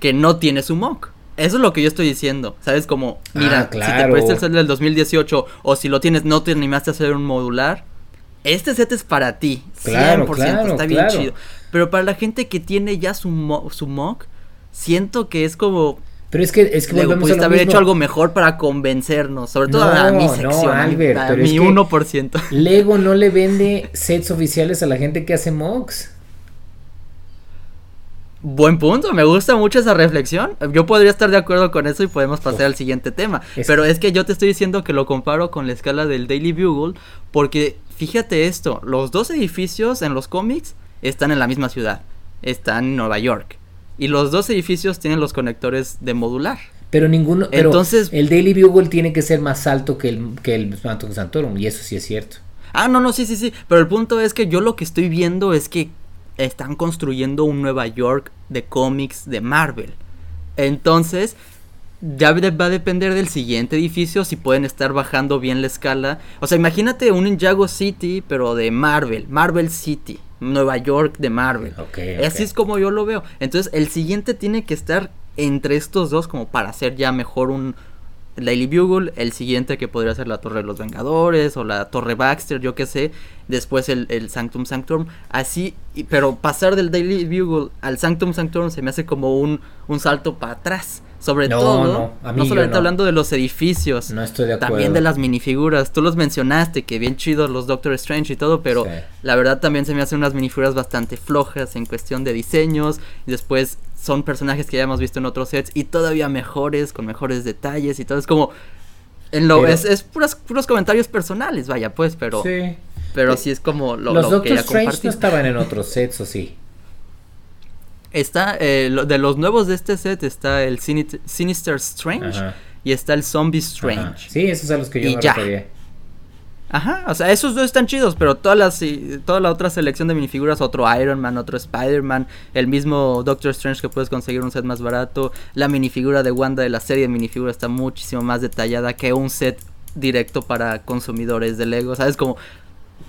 que no tiene su Mock. Eso es lo que yo estoy diciendo, ¿sabes? Como, mira, si te presta el set del 2018 o si lo tienes, no te animaste a hacer un modular, este set es para ti, claro, 100%, está bien chido. Pero para la gente que tiene ya su, su mock, siento que es como... Pero es que, es que volvemos pudiste haber hecho algo mejor para convencernos, sobre todo a mi sección, no, Albert, a, mi 1%. Lego no le vende sets oficiales a la gente que hace mocks. Buen punto, me gusta mucho esa reflexión. Yo podría estar de acuerdo con eso y podemos pasar al siguiente tema. Pero es que yo te estoy diciendo que lo comparo con la escala del Daily Bugle porque fíjate esto, los dos edificios en los cómics están en la misma ciudad, están en Nueva York. Y los dos edificios tienen los conectores de modular. Pero ninguno. Entonces. el Daily Bugle tiene que ser más alto que el, que el Santorum. Y eso sí es cierto. Ah, no, no, sí, sí, sí. Pero el punto es que yo lo que estoy viendo es que están construyendo un Nueva York de cómics de Marvel. Entonces, ya va a depender del siguiente edificio si pueden estar bajando bien la escala. O sea, imagínate un Ninjago City, pero de Marvel, Marvel City, Nueva York de Marvel. Así es como yo lo veo. Entonces, el siguiente tiene que estar entre estos dos como para hacer ya mejor un, Daily Bugle, el siguiente que podría ser la Torre de los Vengadores o la Torre Baxter, yo qué sé, después el, el Sanctum Sanctorum, así, pero pasar del Daily Bugle al Sanctum Sanctorum se me hace como un, un salto para atrás. Sobre todo, no, no solamente hablando de los edificios, no estoy de acuerdo. también de las minifiguras. Tú los mencionaste, que bien chidos los Doctor Strange y todo, pero la verdad también se me hacen unas minifiguras bastante flojas en cuestión de diseños. Y después son personajes que ya hemos visto en otros sets y todavía mejores, con mejores detalles y todo. Es como. En lo, es, es puras, puros comentarios personales, vaya, pues, pero. Sí. Pero eh, sí es como lo, los Doctor Strange no estaban en otros sets, ¿o sí? Está, eh, de los nuevos de este set está el Sinister Strange y está el Zombie Strange. Sí, esos son los que yo me refería. Ajá, o sea, esos dos están chidos, pero todas las, toda la otra selección de minifiguras, otro Iron Man, otro Spider-Man, el mismo Doctor Strange que puedes conseguir un set más barato, la minifigura de Wanda de la serie de minifiguras está muchísimo más detallada que un set directo para consumidores de Lego, ¿sabes? Como,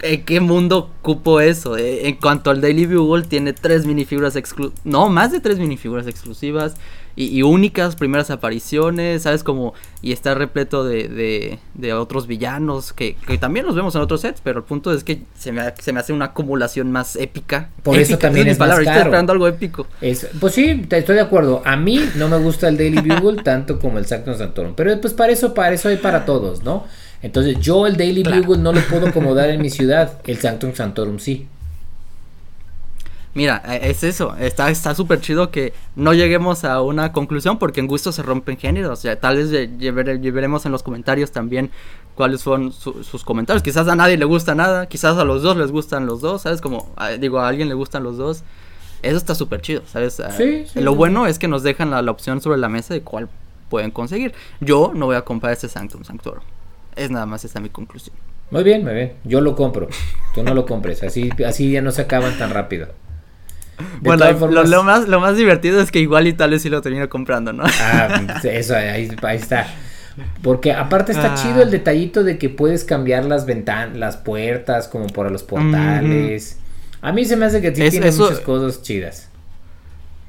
¿en qué mundo cupo eso? Eh, en cuanto al Daily Bugle, tiene tres minifiguras exclusivas, no, más de tres minifiguras exclusivas, y, únicas primeras apariciones, ¿sabes? Como, y está repleto de, de, otros villanos que, que, también los vemos en otros sets, pero el punto es que se me, se me hace una acumulación más épica. Por eso también es, más caro. Estoy esperando algo épico. Es, pues sí, estoy de acuerdo. A mí no me gusta el Daily Bugle tanto como el Sanctum Santorum, pero pues para eso, para eso hay para todos, ¿no? Entonces yo el Daily Bugle no lo puedo acomodar en mi ciudad, el Sanctum Santorum sí. Mira, e, es eso, está está súper chido que no lleguemos a una conclusión porque en gusto se rompen géneros, o tal vez llevaremos en los comentarios también cuáles son sus comentarios, quizás a nadie le gusta nada, quizás a los dos les gustan los dos, ¿sabes? Como, digo, a alguien le gustan los dos, eso está súper chido, ¿sabes? Sí, sí, Lo bueno es que nos dejan la, opción sobre la mesa de cuál pueden conseguir. Yo no voy a comprar este Sanctum Sanctorum, es nada más esa mi conclusión. Muy bien, muy bien, yo lo compro, tú no lo compres, así, así ya no se acaban tan rápido bueno, lo, más, lo más divertido es que igual y tal vez sí lo termino comprando, ¿no? Ah, eso, ahí, está. Porque aparte está ah. chido el detallito de que puedes cambiar las ventanas, las puertas, como para los portales. A mí se me hace que tiene muchas cosas chidas.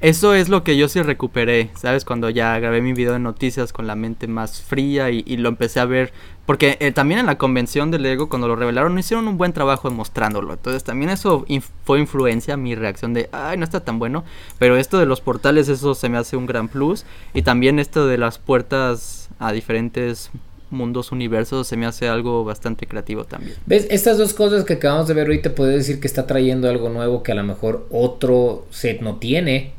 Eso es lo que yo sí recuperé, ¿sabes? Cuando ya grabé mi video de noticias con la mente más fría y, lo empecé a ver. Porque eh, también en la convención de Lego, cuando lo revelaron, hicieron un buen trabajo mostrándolo. Entonces también eso fue influencia, mi reacción de, ay, no está tan bueno. Pero esto de los portales, eso se me hace un gran plus. Y también esto de las puertas a diferentes mundos, universos, se me hace algo bastante creativo también. ¿Ves? Estas dos cosas que acabamos de ver ahorita, puede decir que está trayendo algo nuevo que a lo mejor otro set no tiene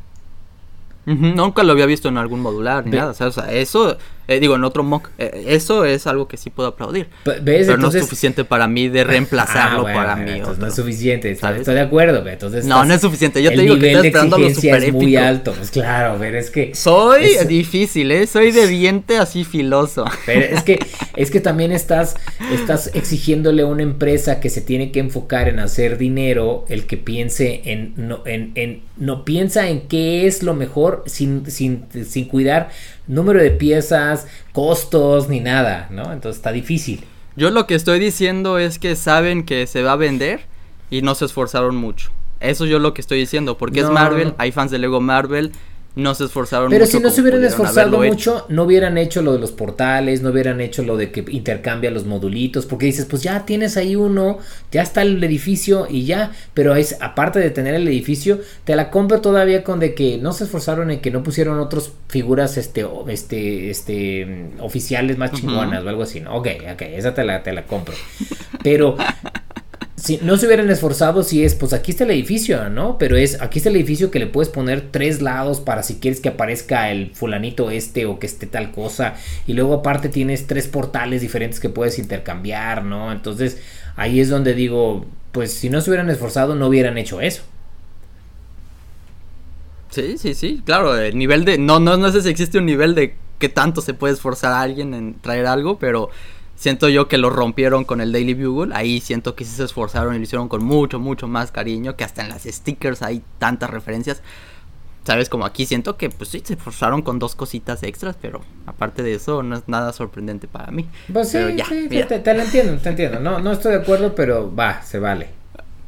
Nunca lo había visto en algún modular ni nada. O sea, eso, eh, digo, en otro mock, eh, eso es algo que sí puedo aplaudir. Pero no es suficiente para mí de reemplazarlo ah, para mí. no es suficiente, estoy de acuerdo. Entonces no, no es suficiente. Yo te digo que estoy esperando lo super es muy alto. Pues claro, pero es que. Soy difícil, ¿eh? Soy de diente así filoso. Pero es que, es que también estás, estás exigiéndole a una empresa que se tiene que enfocar en hacer dinero, el que piense en, no, en, en, no piensa en qué es lo mejor sin, sin, sin cuidar número de piezas, costos, ni nada, ¿no? Entonces está difícil. Yo lo que estoy diciendo es que saben que se va a vender y no se esforzaron mucho. Eso yo lo que estoy diciendo, porque es Marvel, hay fans de Lego Marvel, no se esforzaron Pero si no se hubieran esforzado mucho, no hubieran hecho lo de los portales, no hubieran hecho lo de que intercambia los modulitos, porque dices, pues ya tienes ahí uno, ya está el edificio y ya, pero es aparte de tener el edificio, te la compro todavía con de que no se esforzaron en que no pusieron otras figuras este este este oficiales más chingonas o algo así, ¿no? Ok, ok, esa te la te la compro. Pero si no se hubieran esforzado si es, pues aquí está el edificio, ¿no? Pero es, aquí está el edificio que le puedes poner tres lados para si quieres que aparezca el fulanito este o que esté tal cosa. Y luego aparte tienes tres portales diferentes que puedes intercambiar, ¿no? Entonces ahí es donde digo, pues si no se hubieran esforzado no hubieran hecho eso. Sí, sí, sí, claro, el nivel de, no, no, no sé si existe un nivel de qué tanto se puede esforzar a alguien en traer algo, pero siento yo que lo rompieron con el Daily Bugle. Ahí siento que sí se esforzaron y lo hicieron con mucho, mucho más cariño. Que hasta en las stickers hay tantas referencias. Sabes, como aquí siento que pues sí se esforzaron con dos cositas extras, pero aparte de eso no es nada sorprendente para mí. Pues sí, sí, te, lo entiendo, te entiendo. No, no estoy de acuerdo, pero va, se vale.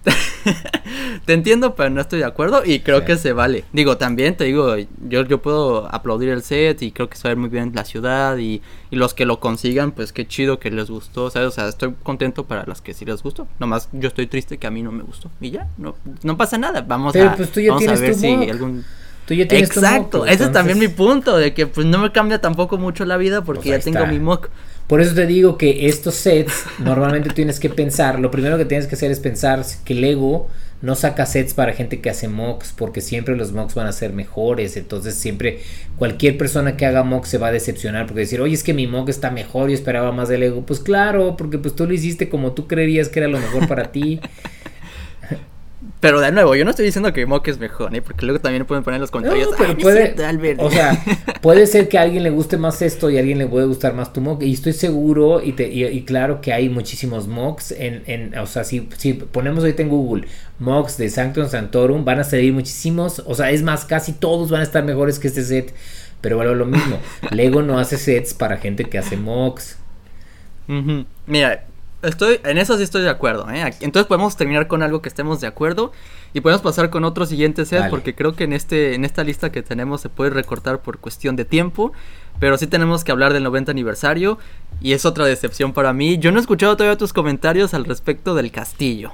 te entiendo, pero no estoy de acuerdo y creo que se vale. Digo, también te digo, yo, yo puedo aplaudir el set y creo que se va a ver muy bien la ciudad y, y los que lo consigan, pues qué chido que les gustó, ¿sabes? O sea, estoy contento para las que sí les gustó. Nomás yo estoy triste que a mí no me gustó y ya, no, no pasa nada. Vamos a, pues, vamos a ver si algún... Tú ya tienes Exacto, ese es también mi punto, de que pues no me cambia tampoco mucho la vida porque pues ya tengo mi mock. Por eso te digo que estos sets normalmente tienes que pensar, lo primero que tienes que hacer es pensar que Lego no saca sets para gente que hace mocks porque siempre los mocks van a ser mejores, entonces siempre cualquier persona que haga mocks se va a decepcionar porque decir, oye es que mi mock está mejor, y esperaba más de Lego, pues claro, porque pues tú lo hiciste como tú creerías que era lo mejor para ti. Pero de nuevo, yo no estoy diciendo que Mock es mejor, ¿eh? Porque luego también pueden poner en los comentarios. No, pero puede, o sea, puede ser que a alguien le guste más esto y a alguien le puede gustar más tu Mock. Y estoy seguro y, te, y, claro que hay muchísimos Mocks en, en, o sea, si, si ponemos ahorita en Google Mocks de Sanctum Santorum, van a salir muchísimos, o sea, es más, casi todos van a estar mejores que este set. Pero bueno, lo mismo, Lego no hace sets para gente que hace Mocks. Mira, Estoy, en eso sí estoy de acuerdo, ¿eh? Entonces podemos terminar con algo que estemos de acuerdo y podemos pasar con otro siguiente set porque creo que en este en esta lista que tenemos se puede recortar por cuestión de tiempo, pero sí tenemos que hablar del 90 aniversario y es otra decepción para mí. Yo no he escuchado todavía tus comentarios al respecto del castillo.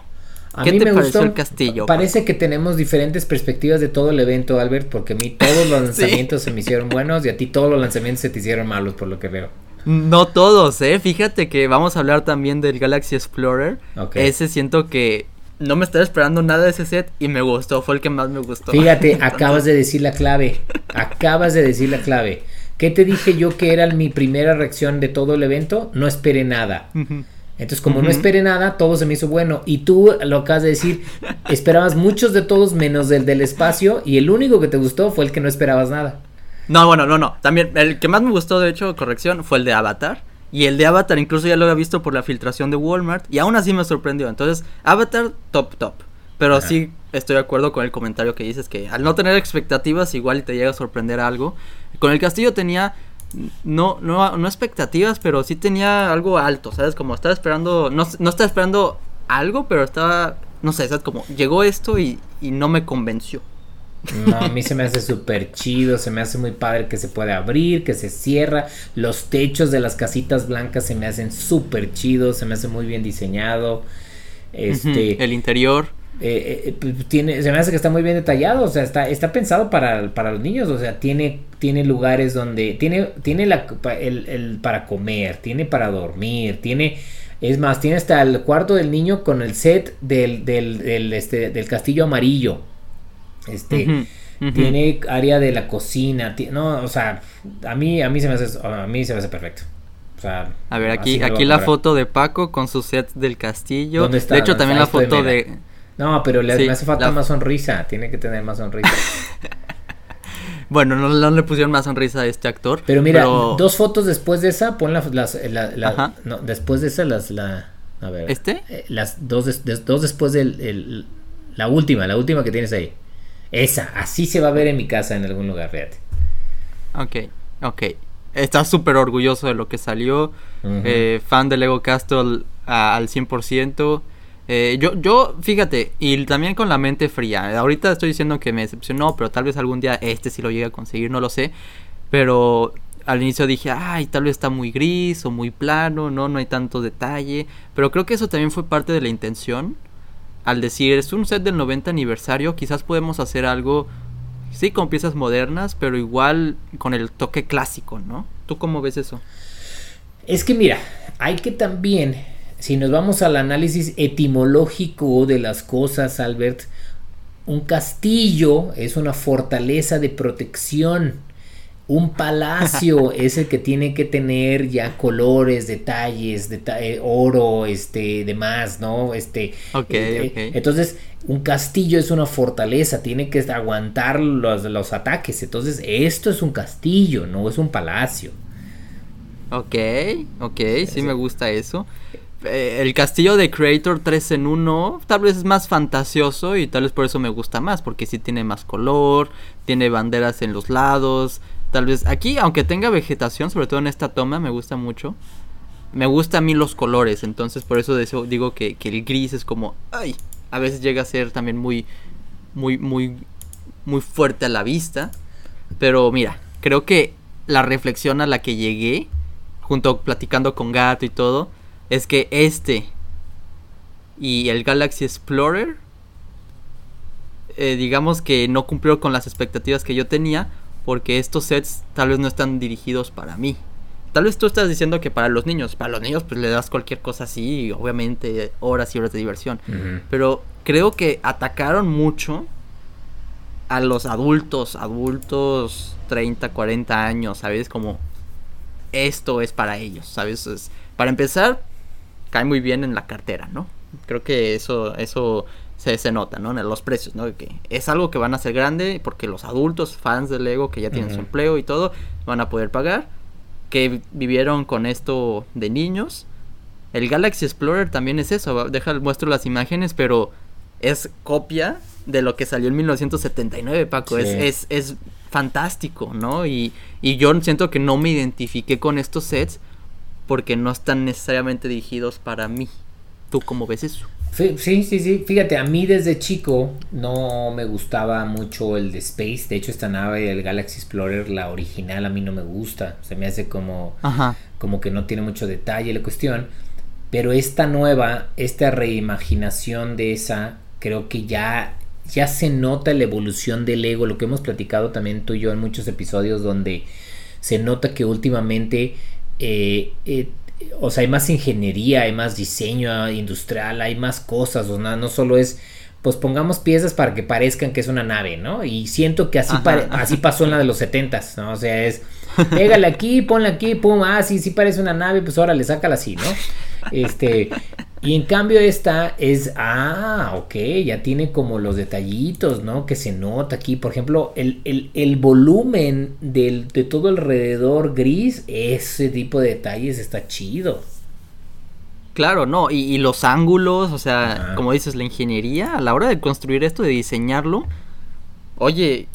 ¿Qué te pareció el castillo? Parece que tenemos diferentes perspectivas de todo el evento, Albert, porque a mí todos los lanzamientos se me hicieron buenos y a ti todos los lanzamientos se te hicieron malos, por lo que veo. No todos, ¿eh? Fíjate que vamos a hablar también del Galaxy Explorer. Ese siento que no me estaba esperando nada de ese set y me gustó, fue el que más me gustó. Fíjate, acabas de decir la clave. Acabas de decir la clave. ¿Qué te dije yo que era mi primera reacción de todo el evento? No esperé nada. Entonces, como no esperé nada, todo se me hizo bueno. Y tú lo acabas de decir, esperabas muchos de todos menos del del espacio y el único que te gustó fue el que no esperabas nada. No, bueno, no, no. También el que más me gustó, de hecho, corrección, fue el de Avatar. Y el de Avatar incluso ya lo había visto por la filtración de Walmart y aún así me sorprendió. Entonces, Avatar, top, top. Pero sí estoy de acuerdo con el comentario que dices que al no tener expectativas igual te llega a sorprender algo. Con el castillo tenía no, no, no expectativas, pero sí tenía algo alto, ¿sabes? Como estaba esperando, no, no estaba esperando algo, pero estaba, no sé, ¿sabes? Como llegó esto y, y no me convenció. No, a mí se me hace súper chido, se me hace muy padre que se puede abrir, que se cierra. Los techos de las casitas blancas se me hacen súper chidos, se me hace muy bien diseñado. Este, El interior. Eh, eh, pues, tiene, se me hace que está muy bien detallado, o sea, está, está pensado para, para los niños, o sea, tiene, tiene lugares donde, tiene, tiene la, el, para comer, tiene para dormir, tiene, es más, tiene hasta el cuarto del niño con el set del, del, del, este, del castillo amarillo. Este, tiene área de la cocina, no, o sea, a mí, a mí se me hace, a mí se me hace perfecto. O sea, a ver, aquí, aquí la foto de Paco con su set del castillo. De hecho, también la foto de. No, pero le, hace falta más sonrisa. Tiene que tener más sonrisa. bueno, no, le pusieron más sonrisa a este actor. Pero mira, dos fotos después de esa, pon las, la, no, después de esa las, la, a ver. ¿Este? Eh, las dos, dos después de la última, la última que tienes ahí. Esa, así se va a ver en mi casa en algún lugar, fíjate. Ok, ok. Estás súper orgulloso de lo que salió. Eh, fan de Lego Castle al 100%. Eh, yo, yo, fíjate, y también con la mente fría. Ahorita estoy diciendo que me decepcionó, pero tal vez algún día este sí lo llegue a conseguir, no lo sé. Pero al inicio dije, ay, tal vez está muy gris o muy plano, no, no hay tanto detalle. Pero creo que eso también fue parte de la intención al decir es un set del 90 aniversario, quizás podemos hacer algo, sí, con piezas modernas, pero igual con el toque clásico, ¿no? ¿Tú cómo ves eso? Es que mira, hay que también, si nos vamos al análisis etimológico de las cosas, Albert, un castillo es una fortaleza de protección un palacio es el que tiene que tener ya colores, detalles, eh, oro, este, demás, ¿no? Este, ok, eh, eh, Entonces, un castillo es una fortaleza, tiene que aguantar los, los ataques. Entonces, esto es un castillo, no es un palacio. Ok, ok, sí me gusta eso. el castillo de Creator 3 en 1 tal vez es más fantasioso y tal vez por eso me gusta más, porque sí tiene más color, tiene banderas en los lados, Tal vez aquí, aunque tenga vegetación, sobre todo en esta toma, me gusta mucho. Me gusta a mí los colores, entonces por eso digo que, el gris es como, ay, a veces llega a ser también muy, muy, muy, muy fuerte a la vista. Pero mira, creo que la reflexión a la que llegué, junto platicando con Gato y todo, es que este y el Galaxy Explorer, eh, digamos que no cumplió con las expectativas que yo tenía, porque estos sets tal vez no están dirigidos para mí. Tal vez tú estás diciendo que para los niños, para los niños pues le das cualquier cosa así, obviamente horas y horas de diversión. Pero creo que atacaron mucho a los adultos, adultos 30, 40 años, ¿sabes? Como esto es para ellos, ¿sabes? para empezar, cae muy bien en la cartera, ¿no? Creo que eso, eso se, se nota, ¿no? En los precios, ¿no? Que es algo que van a ser grande porque los adultos, fans del Lego, que ya tienen su empleo y todo, van a poder pagar. Que vivieron con esto de niños. El Galaxy Explorer también es eso. Deja, muestro las imágenes, pero es copia de lo que salió en 1979, Paco. Es, es, es fantástico, ¿no? Y, y yo siento que no me identifiqué con estos sets porque no están necesariamente dirigidos para mí. ¿Tú cómo ves eso? Sí, sí, sí, Fíjate, a mí desde chico no me gustaba mucho el de Space. De hecho, esta nave, el Galaxy Explorer, la original, a mí no me gusta. Se me hace como, como que no tiene mucho detalle la cuestión. Pero esta nueva, esta reimaginación de esa, creo que ya, ya se nota la evolución del ego. Lo que hemos platicado también tú y yo en muchos episodios donde se nota que últimamente eh, eh, o sea, hay más ingeniería, hay más diseño industrial, hay más cosas, o sea, no solo es, pues pongamos piezas para que parezcan que es una nave, ¿no? Y siento que así, así pasó en la de los setentas, ¿no? O sea, es, pégale aquí, ponle aquí, pum, ah, sí, sí parece una nave, pues ahora le sácala así, ¿no? Este, y en cambio esta es, ah, ok, ya tiene como los detallitos, ¿no? Que se nota aquí, por ejemplo, el, el, volumen del, de todo alrededor gris, ese tipo de detalles está chido. Claro, no, y, los ángulos, o sea, como dices, la ingeniería a la hora de construir esto, de diseñarlo, oye,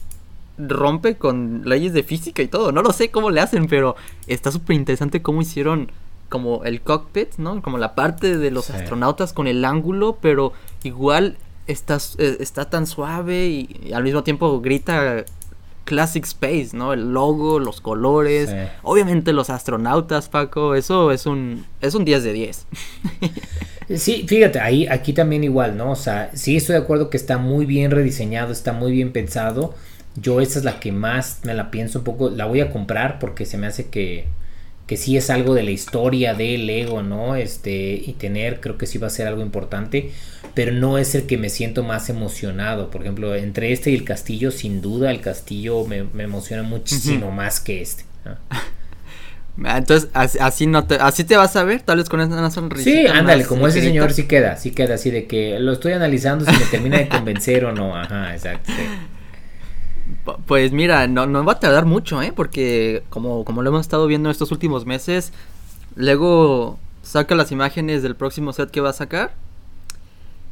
rompe con leyes de física y todo, no lo sé cómo le hacen, pero está súper interesante cómo hicieron como el cockpit, ¿no? Como la parte de los astronautas con el ángulo, pero igual está, eh, está tan suave y, al mismo tiempo grita Classic Space, ¿no? El logo, los colores, obviamente los astronautas, Paco, eso es un es un 10 de 10. sí, fíjate, ahí aquí también igual, ¿no? O sea, sí estoy de acuerdo que está muy bien rediseñado, está muy bien pensado. Yo esa es la que más me la pienso un poco, la voy a comprar porque se me hace que que sí es algo de la historia del Lego, ¿no? Este, y tener, creo que sí va a ser algo importante, pero no es el que me siento más emocionado. Por ejemplo, entre este y el castillo, sin duda, el castillo me, emociona muchísimo más que este. Ah, entonces, así, no te, así te vas a ver, tal vez con una sonrisa. Sí, ándale, como ese señor sí queda, sí queda así de que lo estoy analizando si me termina de convencer o no. Ajá, exacto. Pues mira, no, no va a tardar mucho, ¿eh? Porque como, como lo hemos estado viendo estos últimos meses, luego saca las imágenes del próximo set que va a sacar.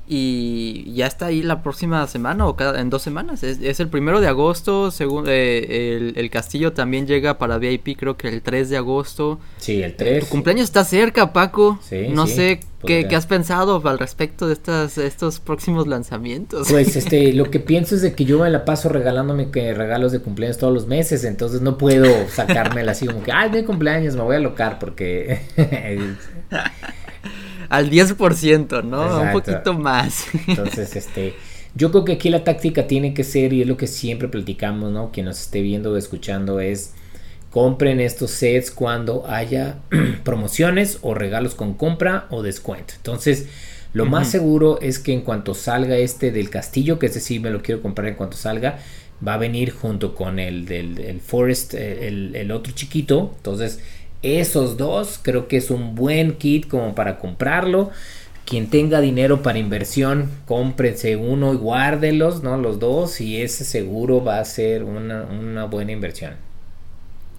Y ya está ahí la próxima semana o cada, en dos semanas. Es, el primero de agosto. Según eh, el, castillo también llega para VIP, creo que el 3 de agosto. Sí, el 3. Tu cumpleaños está cerca, Paco. Sí, no sé qué, qué, has pensado al respecto de estas, estos próximos lanzamientos. Pues este, lo que pienso es de que yo me la paso regalándome que regalos de cumpleaños todos los meses. Entonces no puedo sacármela así como que, ay, mi cumpleaños, me voy a locar porque. al 10%, ¿no? Un poquito más. Entonces, este, yo creo que aquí la táctica tiene que ser, y es lo que siempre platicamos, ¿no? Quien nos esté viendo o escuchando es, compren estos sets cuando haya promociones o regalos con compra o descuento. Entonces, lo más seguro es que en cuanto salga este del castillo, que es decir, me lo quiero comprar en cuanto salga, va a venir junto con el del Forest, eh, el, el otro chiquito. Entonces, esos dos creo que es un buen kit como para comprarlo. Quien tenga dinero para inversión, cómprense uno y guárdelos, ¿no? Los dos y ese seguro va a ser una, buena inversión.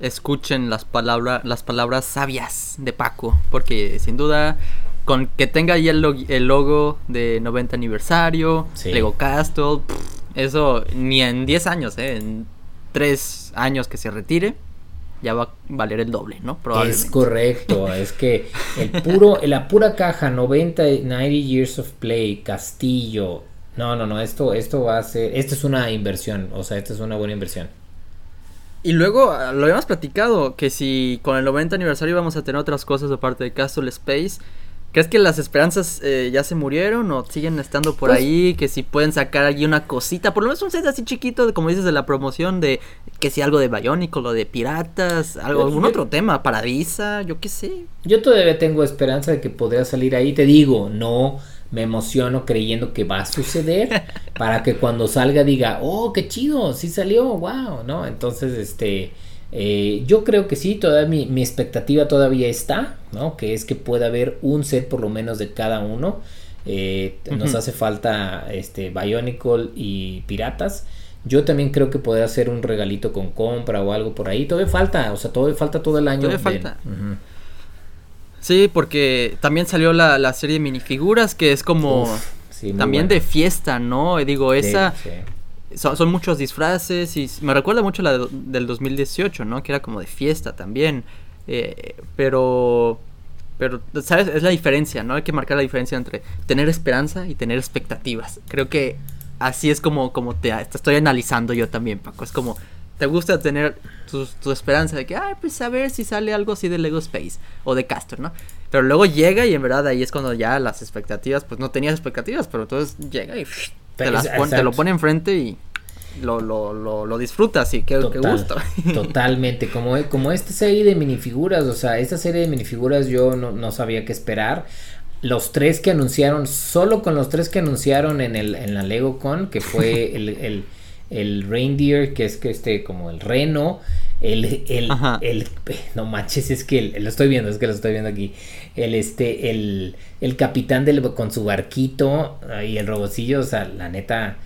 Escuchen las palabras, las palabras sabias de Paco, porque sin duda con que tenga ahí el, logo de 90 aniversario, Lego Castle, eso ni en 10 años, ¿eh? en 3 años que se retire, ya va a valer el doble, ¿no? Es correcto, es que el puro, la pura caja 90, 90 Years of Play, Castillo, no, no, no, esto, esto va a ser, esto es una inversión, o sea, esta es una buena inversión. Y luego ah, lo habíamos platicado, que si con el 90 aniversario vamos a tener otras cosas aparte de Castle Space, ¿Crees que las esperanzas eh, ya se murieron o siguen estando por pues ahí? Que si pueden sacar allí una cosita, por lo menos un set así chiquito, como dices, de la promoción de que si algo de Bionicle o de piratas, algo, algún otro tema, Paradisa, yo qué sé. Yo todavía tengo esperanza de que podría salir ahí, te digo, no me emociono creyendo que va a suceder para que cuando salga diga, oh, qué chido, sí salió, wow, ¿no? Entonces, este eh, yo creo que sí, toda mi, expectativa todavía está, ¿no? Que es que pueda haber un set por lo menos de cada uno. Eh, nos hace falta este Bionicle y Piratas. Yo también creo que podría hacer un regalito con compra o algo por ahí. Todavía falta, o sea, todavía falta todo el año. Todavía falta. Sí, porque también salió la, serie de minifiguras que es como también de fiesta, ¿no? Digo, esa son, muchos disfraces y me recuerda mucho la del 2018, ¿no? Que era como de fiesta también. Eh, pero, pero, ¿sabes? Es la diferencia, ¿no? Hay que marcar la diferencia entre tener esperanza y tener expectativas. Creo que así es como, como te, estoy analizando yo también, Paco. Es como, te gusta tener tu, tu, esperanza de que, ay, pues a ver si sale algo así de Lego Space o de Castor, ¿no? Pero luego llega y en verdad ahí es cuando ya las expectativas, pues no tenías expectativas, pero entonces llega y te, las te lo pone enfrente y lo, lo, lo, lo disfrutas y qué, gusto. Totalmente, como, como esta serie de minifiguras, o sea, esta serie de minifiguras yo no, no sabía qué esperar. Los tres que anunciaron, solo con los tres que anunciaron en, el, en la LegoCon, que fue el, el, el, reindeer, que es que este, como el reno, el, el, el no manches, es que lo estoy viendo, es que lo estoy viendo aquí, el, este, el, el capitán del, con su barquito y el robocillo, o sea, la neta,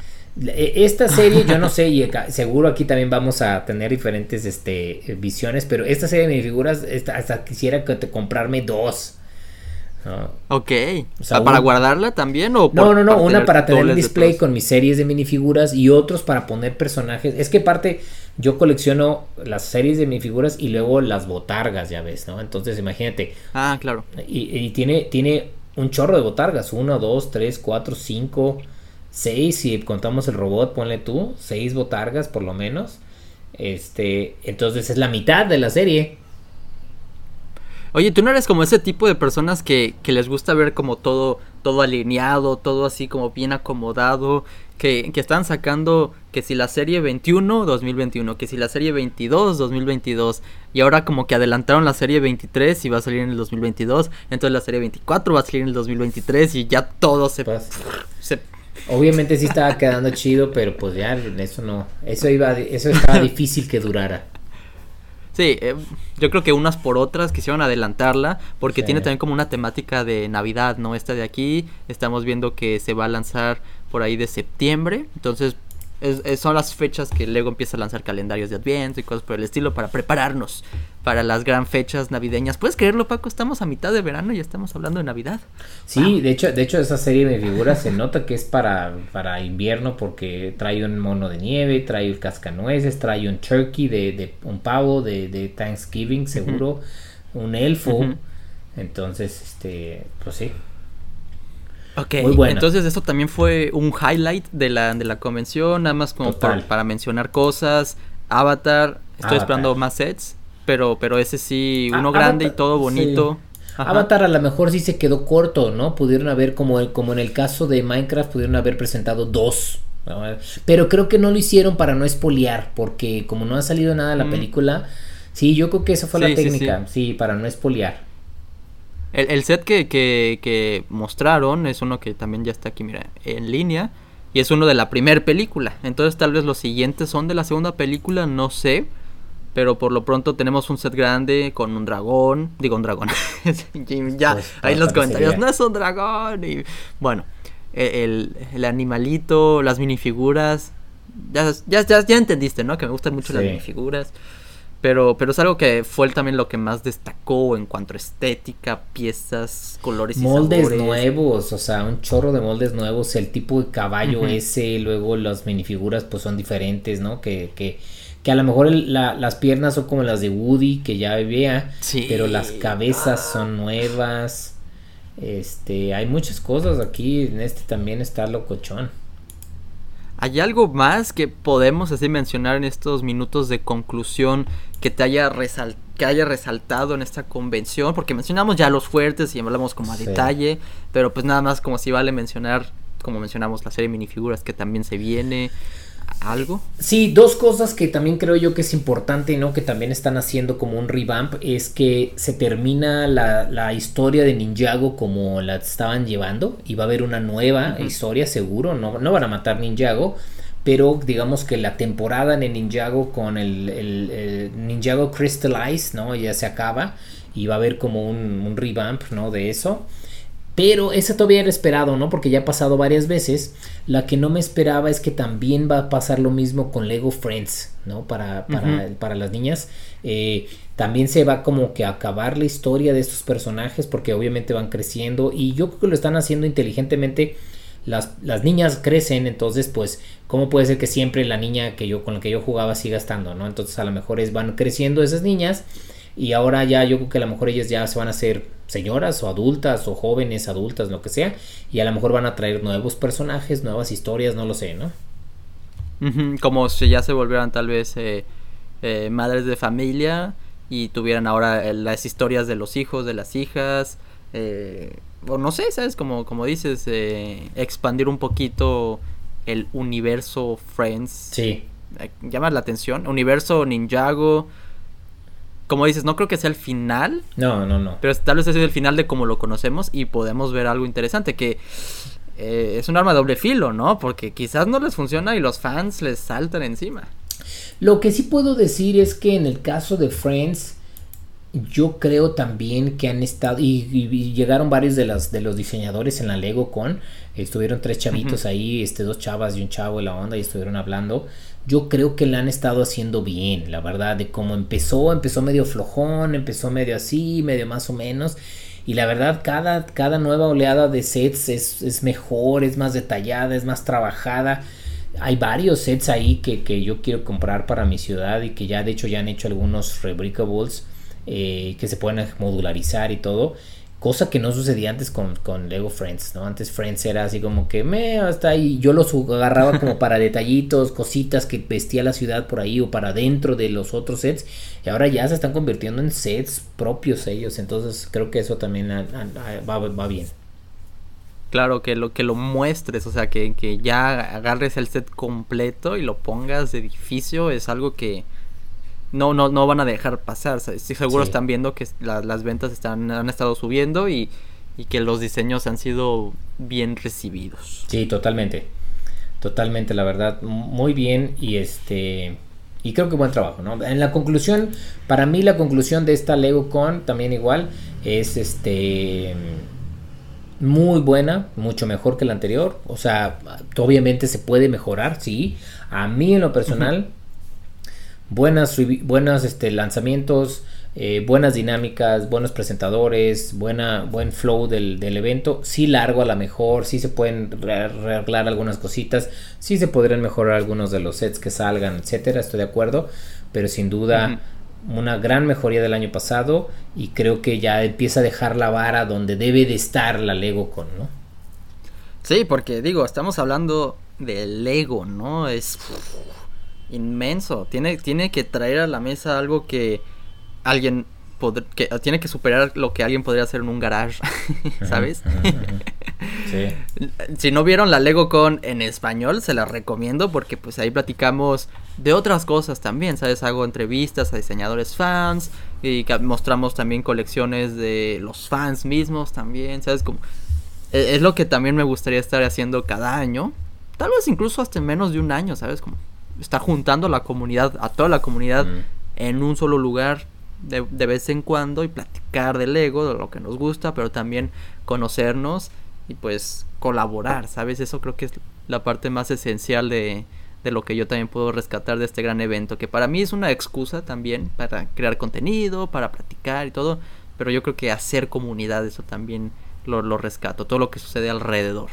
e, esta serie, yo no sé, y seguro aquí también vamos a tener diferentes este, visiones, pero esta serie de minifiguras, hasta quisiera que te comprarme dos. Ok. ¿Para guardarla también? O no, no, no. Una para tener el display con mis series de minifiguras y otros para poner personajes. Es que parte, yo colecciono las series de minifiguras y luego las botargas, ya ves, ¿no? Entonces imagínate. Ah, claro. Y, y tiene, tiene un chorro de botargas. Uno, dos, tres, cuatro, cinco seis, si contamos el robot, ponle tú, seis botargas por lo menos. Este, entonces es la mitad de la serie. Oye, tú no eres como ese tipo de personas que, que les gusta ver como todo, todo alineado, todo así como bien acomodado, que, que están sacando que si la serie 21, 2021, que si la serie 22, 2022, y ahora como que adelantaron la serie 23 y va a salir en el 2022, entonces la serie 24 va a salir en el 2023 y ya todo se, pues, se Obviamente sí estaba quedando chido, pero pues ya eso no, eso iba, eso estaba difícil que durara. Sí, eh, yo creo que unas por otras quisieron adelantarla porque tiene también como una temática de Navidad, ¿no? Esta de aquí, estamos viendo que se va a lanzar por ahí de septiembre, entonces son las fechas que luego empieza a lanzar calendarios de Adviento y cosas por el estilo para prepararnos para las gran fechas navideñas. ¿Puedes creerlo, Paco? Estamos a mitad de verano y ya estamos hablando de Navidad. Sí, de hecho, de hecho esa serie de figuras se nota que es para, para invierno porque trae un mono de nieve, trae el cascanueces, trae un turkey de, un pavo de, Thanksgiving, seguro, un elfo. Entonces, este, pues sí. Ok, entonces eso también fue un highlight de la, de la convención, nada más como para mencionar cosas. Avatar, estoy esperando más sets, pero, pero ese sí, uno grande y todo bonito. Avatar a lo mejor sí se quedó corto, ¿no? Pudieron haber, como, como en el caso de Minecraft, pudieron haber presentado dos. Pero creo que no lo hicieron para no espoliar, porque como no ha salido nada de la mm. película, sí, yo creo que esa fue la técnica, sí, para no espoliar. El, set que, que, mostraron es uno que también ya está aquí, mira, en línea. Y es uno de la primera película. Entonces tal vez los siguientes son de la segunda película, no sé. Pero por lo pronto tenemos un set grande con un dragón. Digo un dragón. ya, pues, ahí en los comentarios, no es un dragón. Y bueno, e, el, el animalito, las minifiguras. Ya, ya, ya, ya entendiste, ¿no? Que me gustan mucho las minifiguras. Pero, pero es algo que fue también lo que más destacó en cuanto a estética, piezas, colores moldes nuevos, o sea, un chorro de moldes nuevos, el tipo de caballo ese, luego las minifiguras pues son diferentes, ¿no? Que, que, que a lo mejor las piernas son como las de Woody, que ya vivía, pero las cabezas son nuevas. Este, hay muchas cosas aquí, en este también está locochón. ¿Hay algo más que podemos así mencionar en estos minutos de conclusión que te haya que haya resaltado en esta convención? Porque mencionamos ya los fuertes y hablamos como a detalle, pero pues nada más como si vale mencionar, como mencionamos la serie de minifiguras que también se viene algo. Sí, dos cosas que también creo yo que es importante, ¿no? Que también están haciendo como un revamp, es que se termina la, historia de Ninjago como la estaban llevando y va a haber una nueva historia, seguro, no, no van a matar Ninjago, pero digamos que la temporada en Ninjago con el, el, Ninjago Crystallize, ¿no? Ya se acaba y va a haber como un, un revamp, ¿no? De eso. Pero ese todavía era esperado, ¿no? Porque ya ha pasado varias veces. La que no me esperaba es que también va a pasar lo mismo con Lego Friends, ¿no? Para, para, las niñas. Eh, también se va como que a acabar la historia de estos personajes porque obviamente van creciendo y yo creo que lo están haciendo inteligentemente. Las, las, niñas crecen, entonces pues, ¿cómo puede ser que siempre la niña que yo con la que yo jugaba siga estando, ¿no? Entonces a lo mejor es, van creciendo esas niñas y ahora ya yo creo que a lo mejor ellas ya se van a hacer señoras o adultas o jóvenes adultas, lo que sea, y a lo mejor van a traer nuevos personajes, nuevas historias, no lo sé, ¿no? Como si ya se volvieran tal vez eh, eh, madres de familia y tuvieran ahora eh, las historias de los hijos, de las hijas, o no sé, ¿sabes? Como, como dices, expandir un poquito el universo Friends. Sí. llama la atención. Universo Ninjago como dices, no creo que sea el final. No, no, no. Pero tal vez es el final de como lo conocemos y podemos ver algo interesante que eh, es un arma de doble filo, ¿no? Porque quizás no les funciona y los fans les saltan encima. Lo que sí puedo decir es que en el caso de Friends, yo creo también que han estado y, llegaron varios de los de los diseñadores en la Lego Con, estuvieron tres chavitos ahí, este dos chavas y un chavo de la onda y estuvieron hablando yo creo que la han estado haciendo bien, la verdad, de cómo empezó, empezó medio flojón, empezó medio así, medio más o menos. Y la verdad, cada, cada nueva oleada de sets es, mejor, es más detallada, es más trabajada. Hay varios sets ahí que, que, yo quiero comprar para mi ciudad y que ya de hecho ya han hecho algunos fabricables eh, que se pueden modularizar y todo. Cosa que no sucedía antes con, Lego Friends, ¿no? Antes Friends era así como que me hasta ahí. Yo los agarraba como para detallitos, cositas que vestía la ciudad por ahí o para dentro de los otros sets. Y ahora ya se están convirtiendo en sets propios ellos. Entonces creo que eso también va, bien. Claro, que lo que lo muestres, o sea, que, que ya agarres el set completo y lo pongas de edificio es algo que, no, no, no van a dejar pasar. Seguro están viendo que las ventas están, han estado subiendo y, que los diseños han sido bien recibidos. Sí, totalmente. Totalmente, la verdad. Muy bien. Y este. Y creo que buen trabajo, ¿no? En la conclusión, para mí la conclusión de esta Lego Con también igual es este muy buena, mucho mejor que la anterior. O sea, obviamente se puede mejorar, sí. A mí en lo personal, buenas, buenos este, lanzamientos, eh, buenas dinámicas, buenos presentadores, buena, buen flow del, evento. Sí largo a la mejor, sí se pueden arreglar algunas cositas, sí se podrían mejorar algunos de los sets que salgan, etcétera, estoy de acuerdo, pero sin duda una gran mejoría del año pasado y creo que ya empieza a dejar la vara donde debe de estar la Lego con, ¿no? Sí, porque digo, estamos hablando de Lego, ¿no? Es inmenso. Tiene, tiene que traer a la mesa algo que alguien que tiene que superar lo que alguien podría hacer en un garage, ¿sabes? Si no vieron la Lego Con en español, se la recomiendo porque pues ahí platicamos de otras cosas también, ¿sabes? Hago entrevistas a diseñadores fans y mostramos también colecciones de los fans mismos también, ¿sabes? Como e, es lo que también me gustaría estar haciendo cada año, tal vez incluso hasta en menos de un año, ¿sabes? Como estar juntando a la comunidad, a toda la comunidad en un solo lugar de, de, vez en cuando y platicar del ego, de lo que nos gusta, pero también conocernos y pues colaborar, ¿sabes? Eso creo que es la parte más esencial de, de lo que yo también puedo rescatar de este gran evento, que para mí es una excusa también para crear contenido, para platicar y todo, pero yo creo que hacer comunidad, eso también lo, lo rescato, todo lo que sucede alrededor.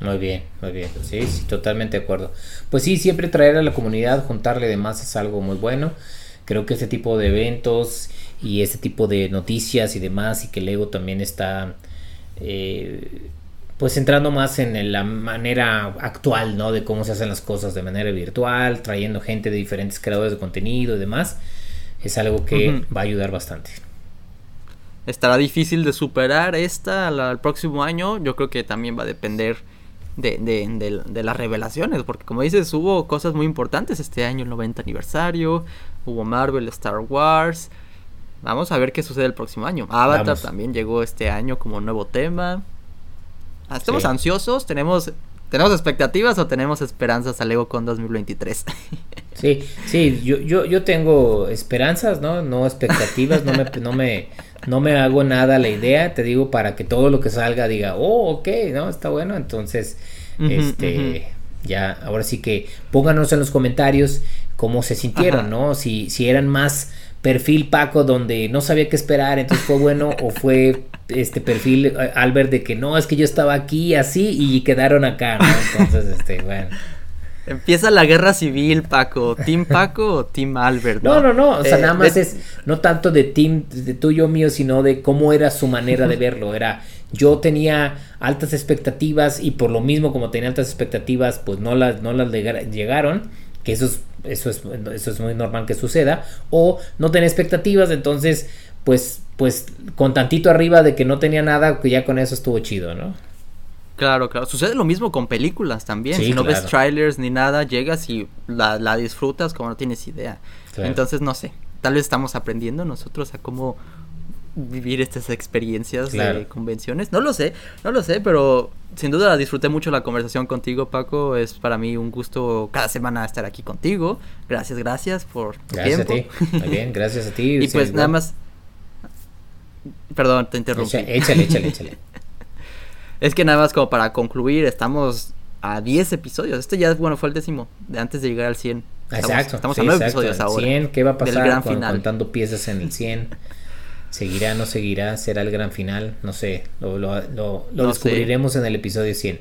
Muy bien, muy bien. Sí, sí, totalmente de acuerdo. Pues sí, siempre traer a la comunidad, juntarle demás es algo muy bueno. Creo que este tipo de eventos y este tipo de noticias y demás, y que Lego también está eh, pues entrando más en la manera actual, ¿no? De cómo se hacen las cosas de manera virtual, trayendo gente de diferentes creadores de contenido y demás, es algo que va a ayudar bastante. Estará difícil de superar esta al, próximo año, yo creo que también va a depender de, de, las revelaciones, porque como dices, hubo cosas muy importantes este año, el 90 aniversario, hubo Marvel, Star Wars, Vamos a ver qué sucede el próximo año. Avatar también llegó este año como nuevo tema. Estamos ansiosos, tenemos ¿Tenemos expectativas o tenemos esperanzas a Lego con 2023? Sí, sí, yo, yo, yo tengo esperanzas, ¿no? No expectativas, no me, no me, no me hago nada la idea, te digo, para que todo lo que salga diga, oh, ok, ¿no? Está bueno, entonces, este, ya, ahora sí que pónganos en los comentarios cómo se sintieron, ¿no? Si, si eran más perfil Paco donde no sabía qué esperar, entonces fue bueno o fue este perfil eh, Albert de que no, es que yo estaba aquí así y quedaron acá, ¿no? Entonces, este, bueno. Empieza la guerra civil, Paco. ¿Team Paco o Team Albert? No, no, no. O sea, eh, nada más es no tanto de team de tuyo mío, sino de cómo era su manera de verlo. Era yo tenía altas expectativas y por lo mismo como tenía altas expectativas, pues no las no las llegaron que eso es, eso es, eso es muy normal que suceda, o no tener expectativas, entonces, pues, pues con tantito arriba de que no tenía nada, que ya con eso estuvo chido, ¿no? Claro, claro. Sucede lo mismo con películas también. si no ves trailers ni nada, llegas y la, disfrutas como no tienes idea. Entonces, no sé. Tal vez estamos aprendiendo nosotros a cómo vivir estas experiencias de convenciones. No lo sé, no lo sé, pero sin duda disfruté mucho la conversación contigo, Paco. Es para mí un gusto cada semana estar aquí contigo. Gracias, gracias por tu gracias tiempo. a ti. Muy bien, gracias a ti. y pues nada más. Perdón, te interrumpí. Échale, échale, échale. es que nada más como para concluir, estamos a 10 episodios. Este ya, bueno, fue el décimo, de antes de llegar al 100. Exacto. Estamos a 9 episodios ahora. 100, ¿qué va a pasar gran final? contando piezas en el 100? ¿Seguirá, no seguirá? ¿Será el gran final? No sé, lo, lo, descubriremos en el episodio 100.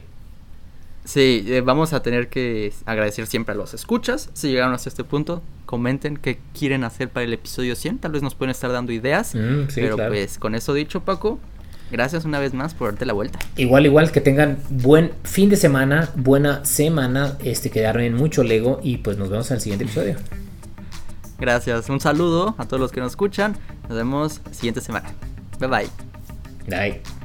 Sí, eh, vamos a tener que agradecer siempre a los escuchas. Si llegaron hasta este punto, comenten qué quieren hacer para el episodio 100. Tal vez nos pueden estar dando ideas. Mm, pero pues con eso dicho, Paco, gracias una vez más por darte la vuelta. Igual, igual, que tengan buen fin de semana, buena semana, este, quedaron en mucho Lego y pues nos vemos en el siguiente episodio. Gracias. Un saludo a todos los que nos escuchan. Nos vemos siguiente semana. Bye bye. Bye.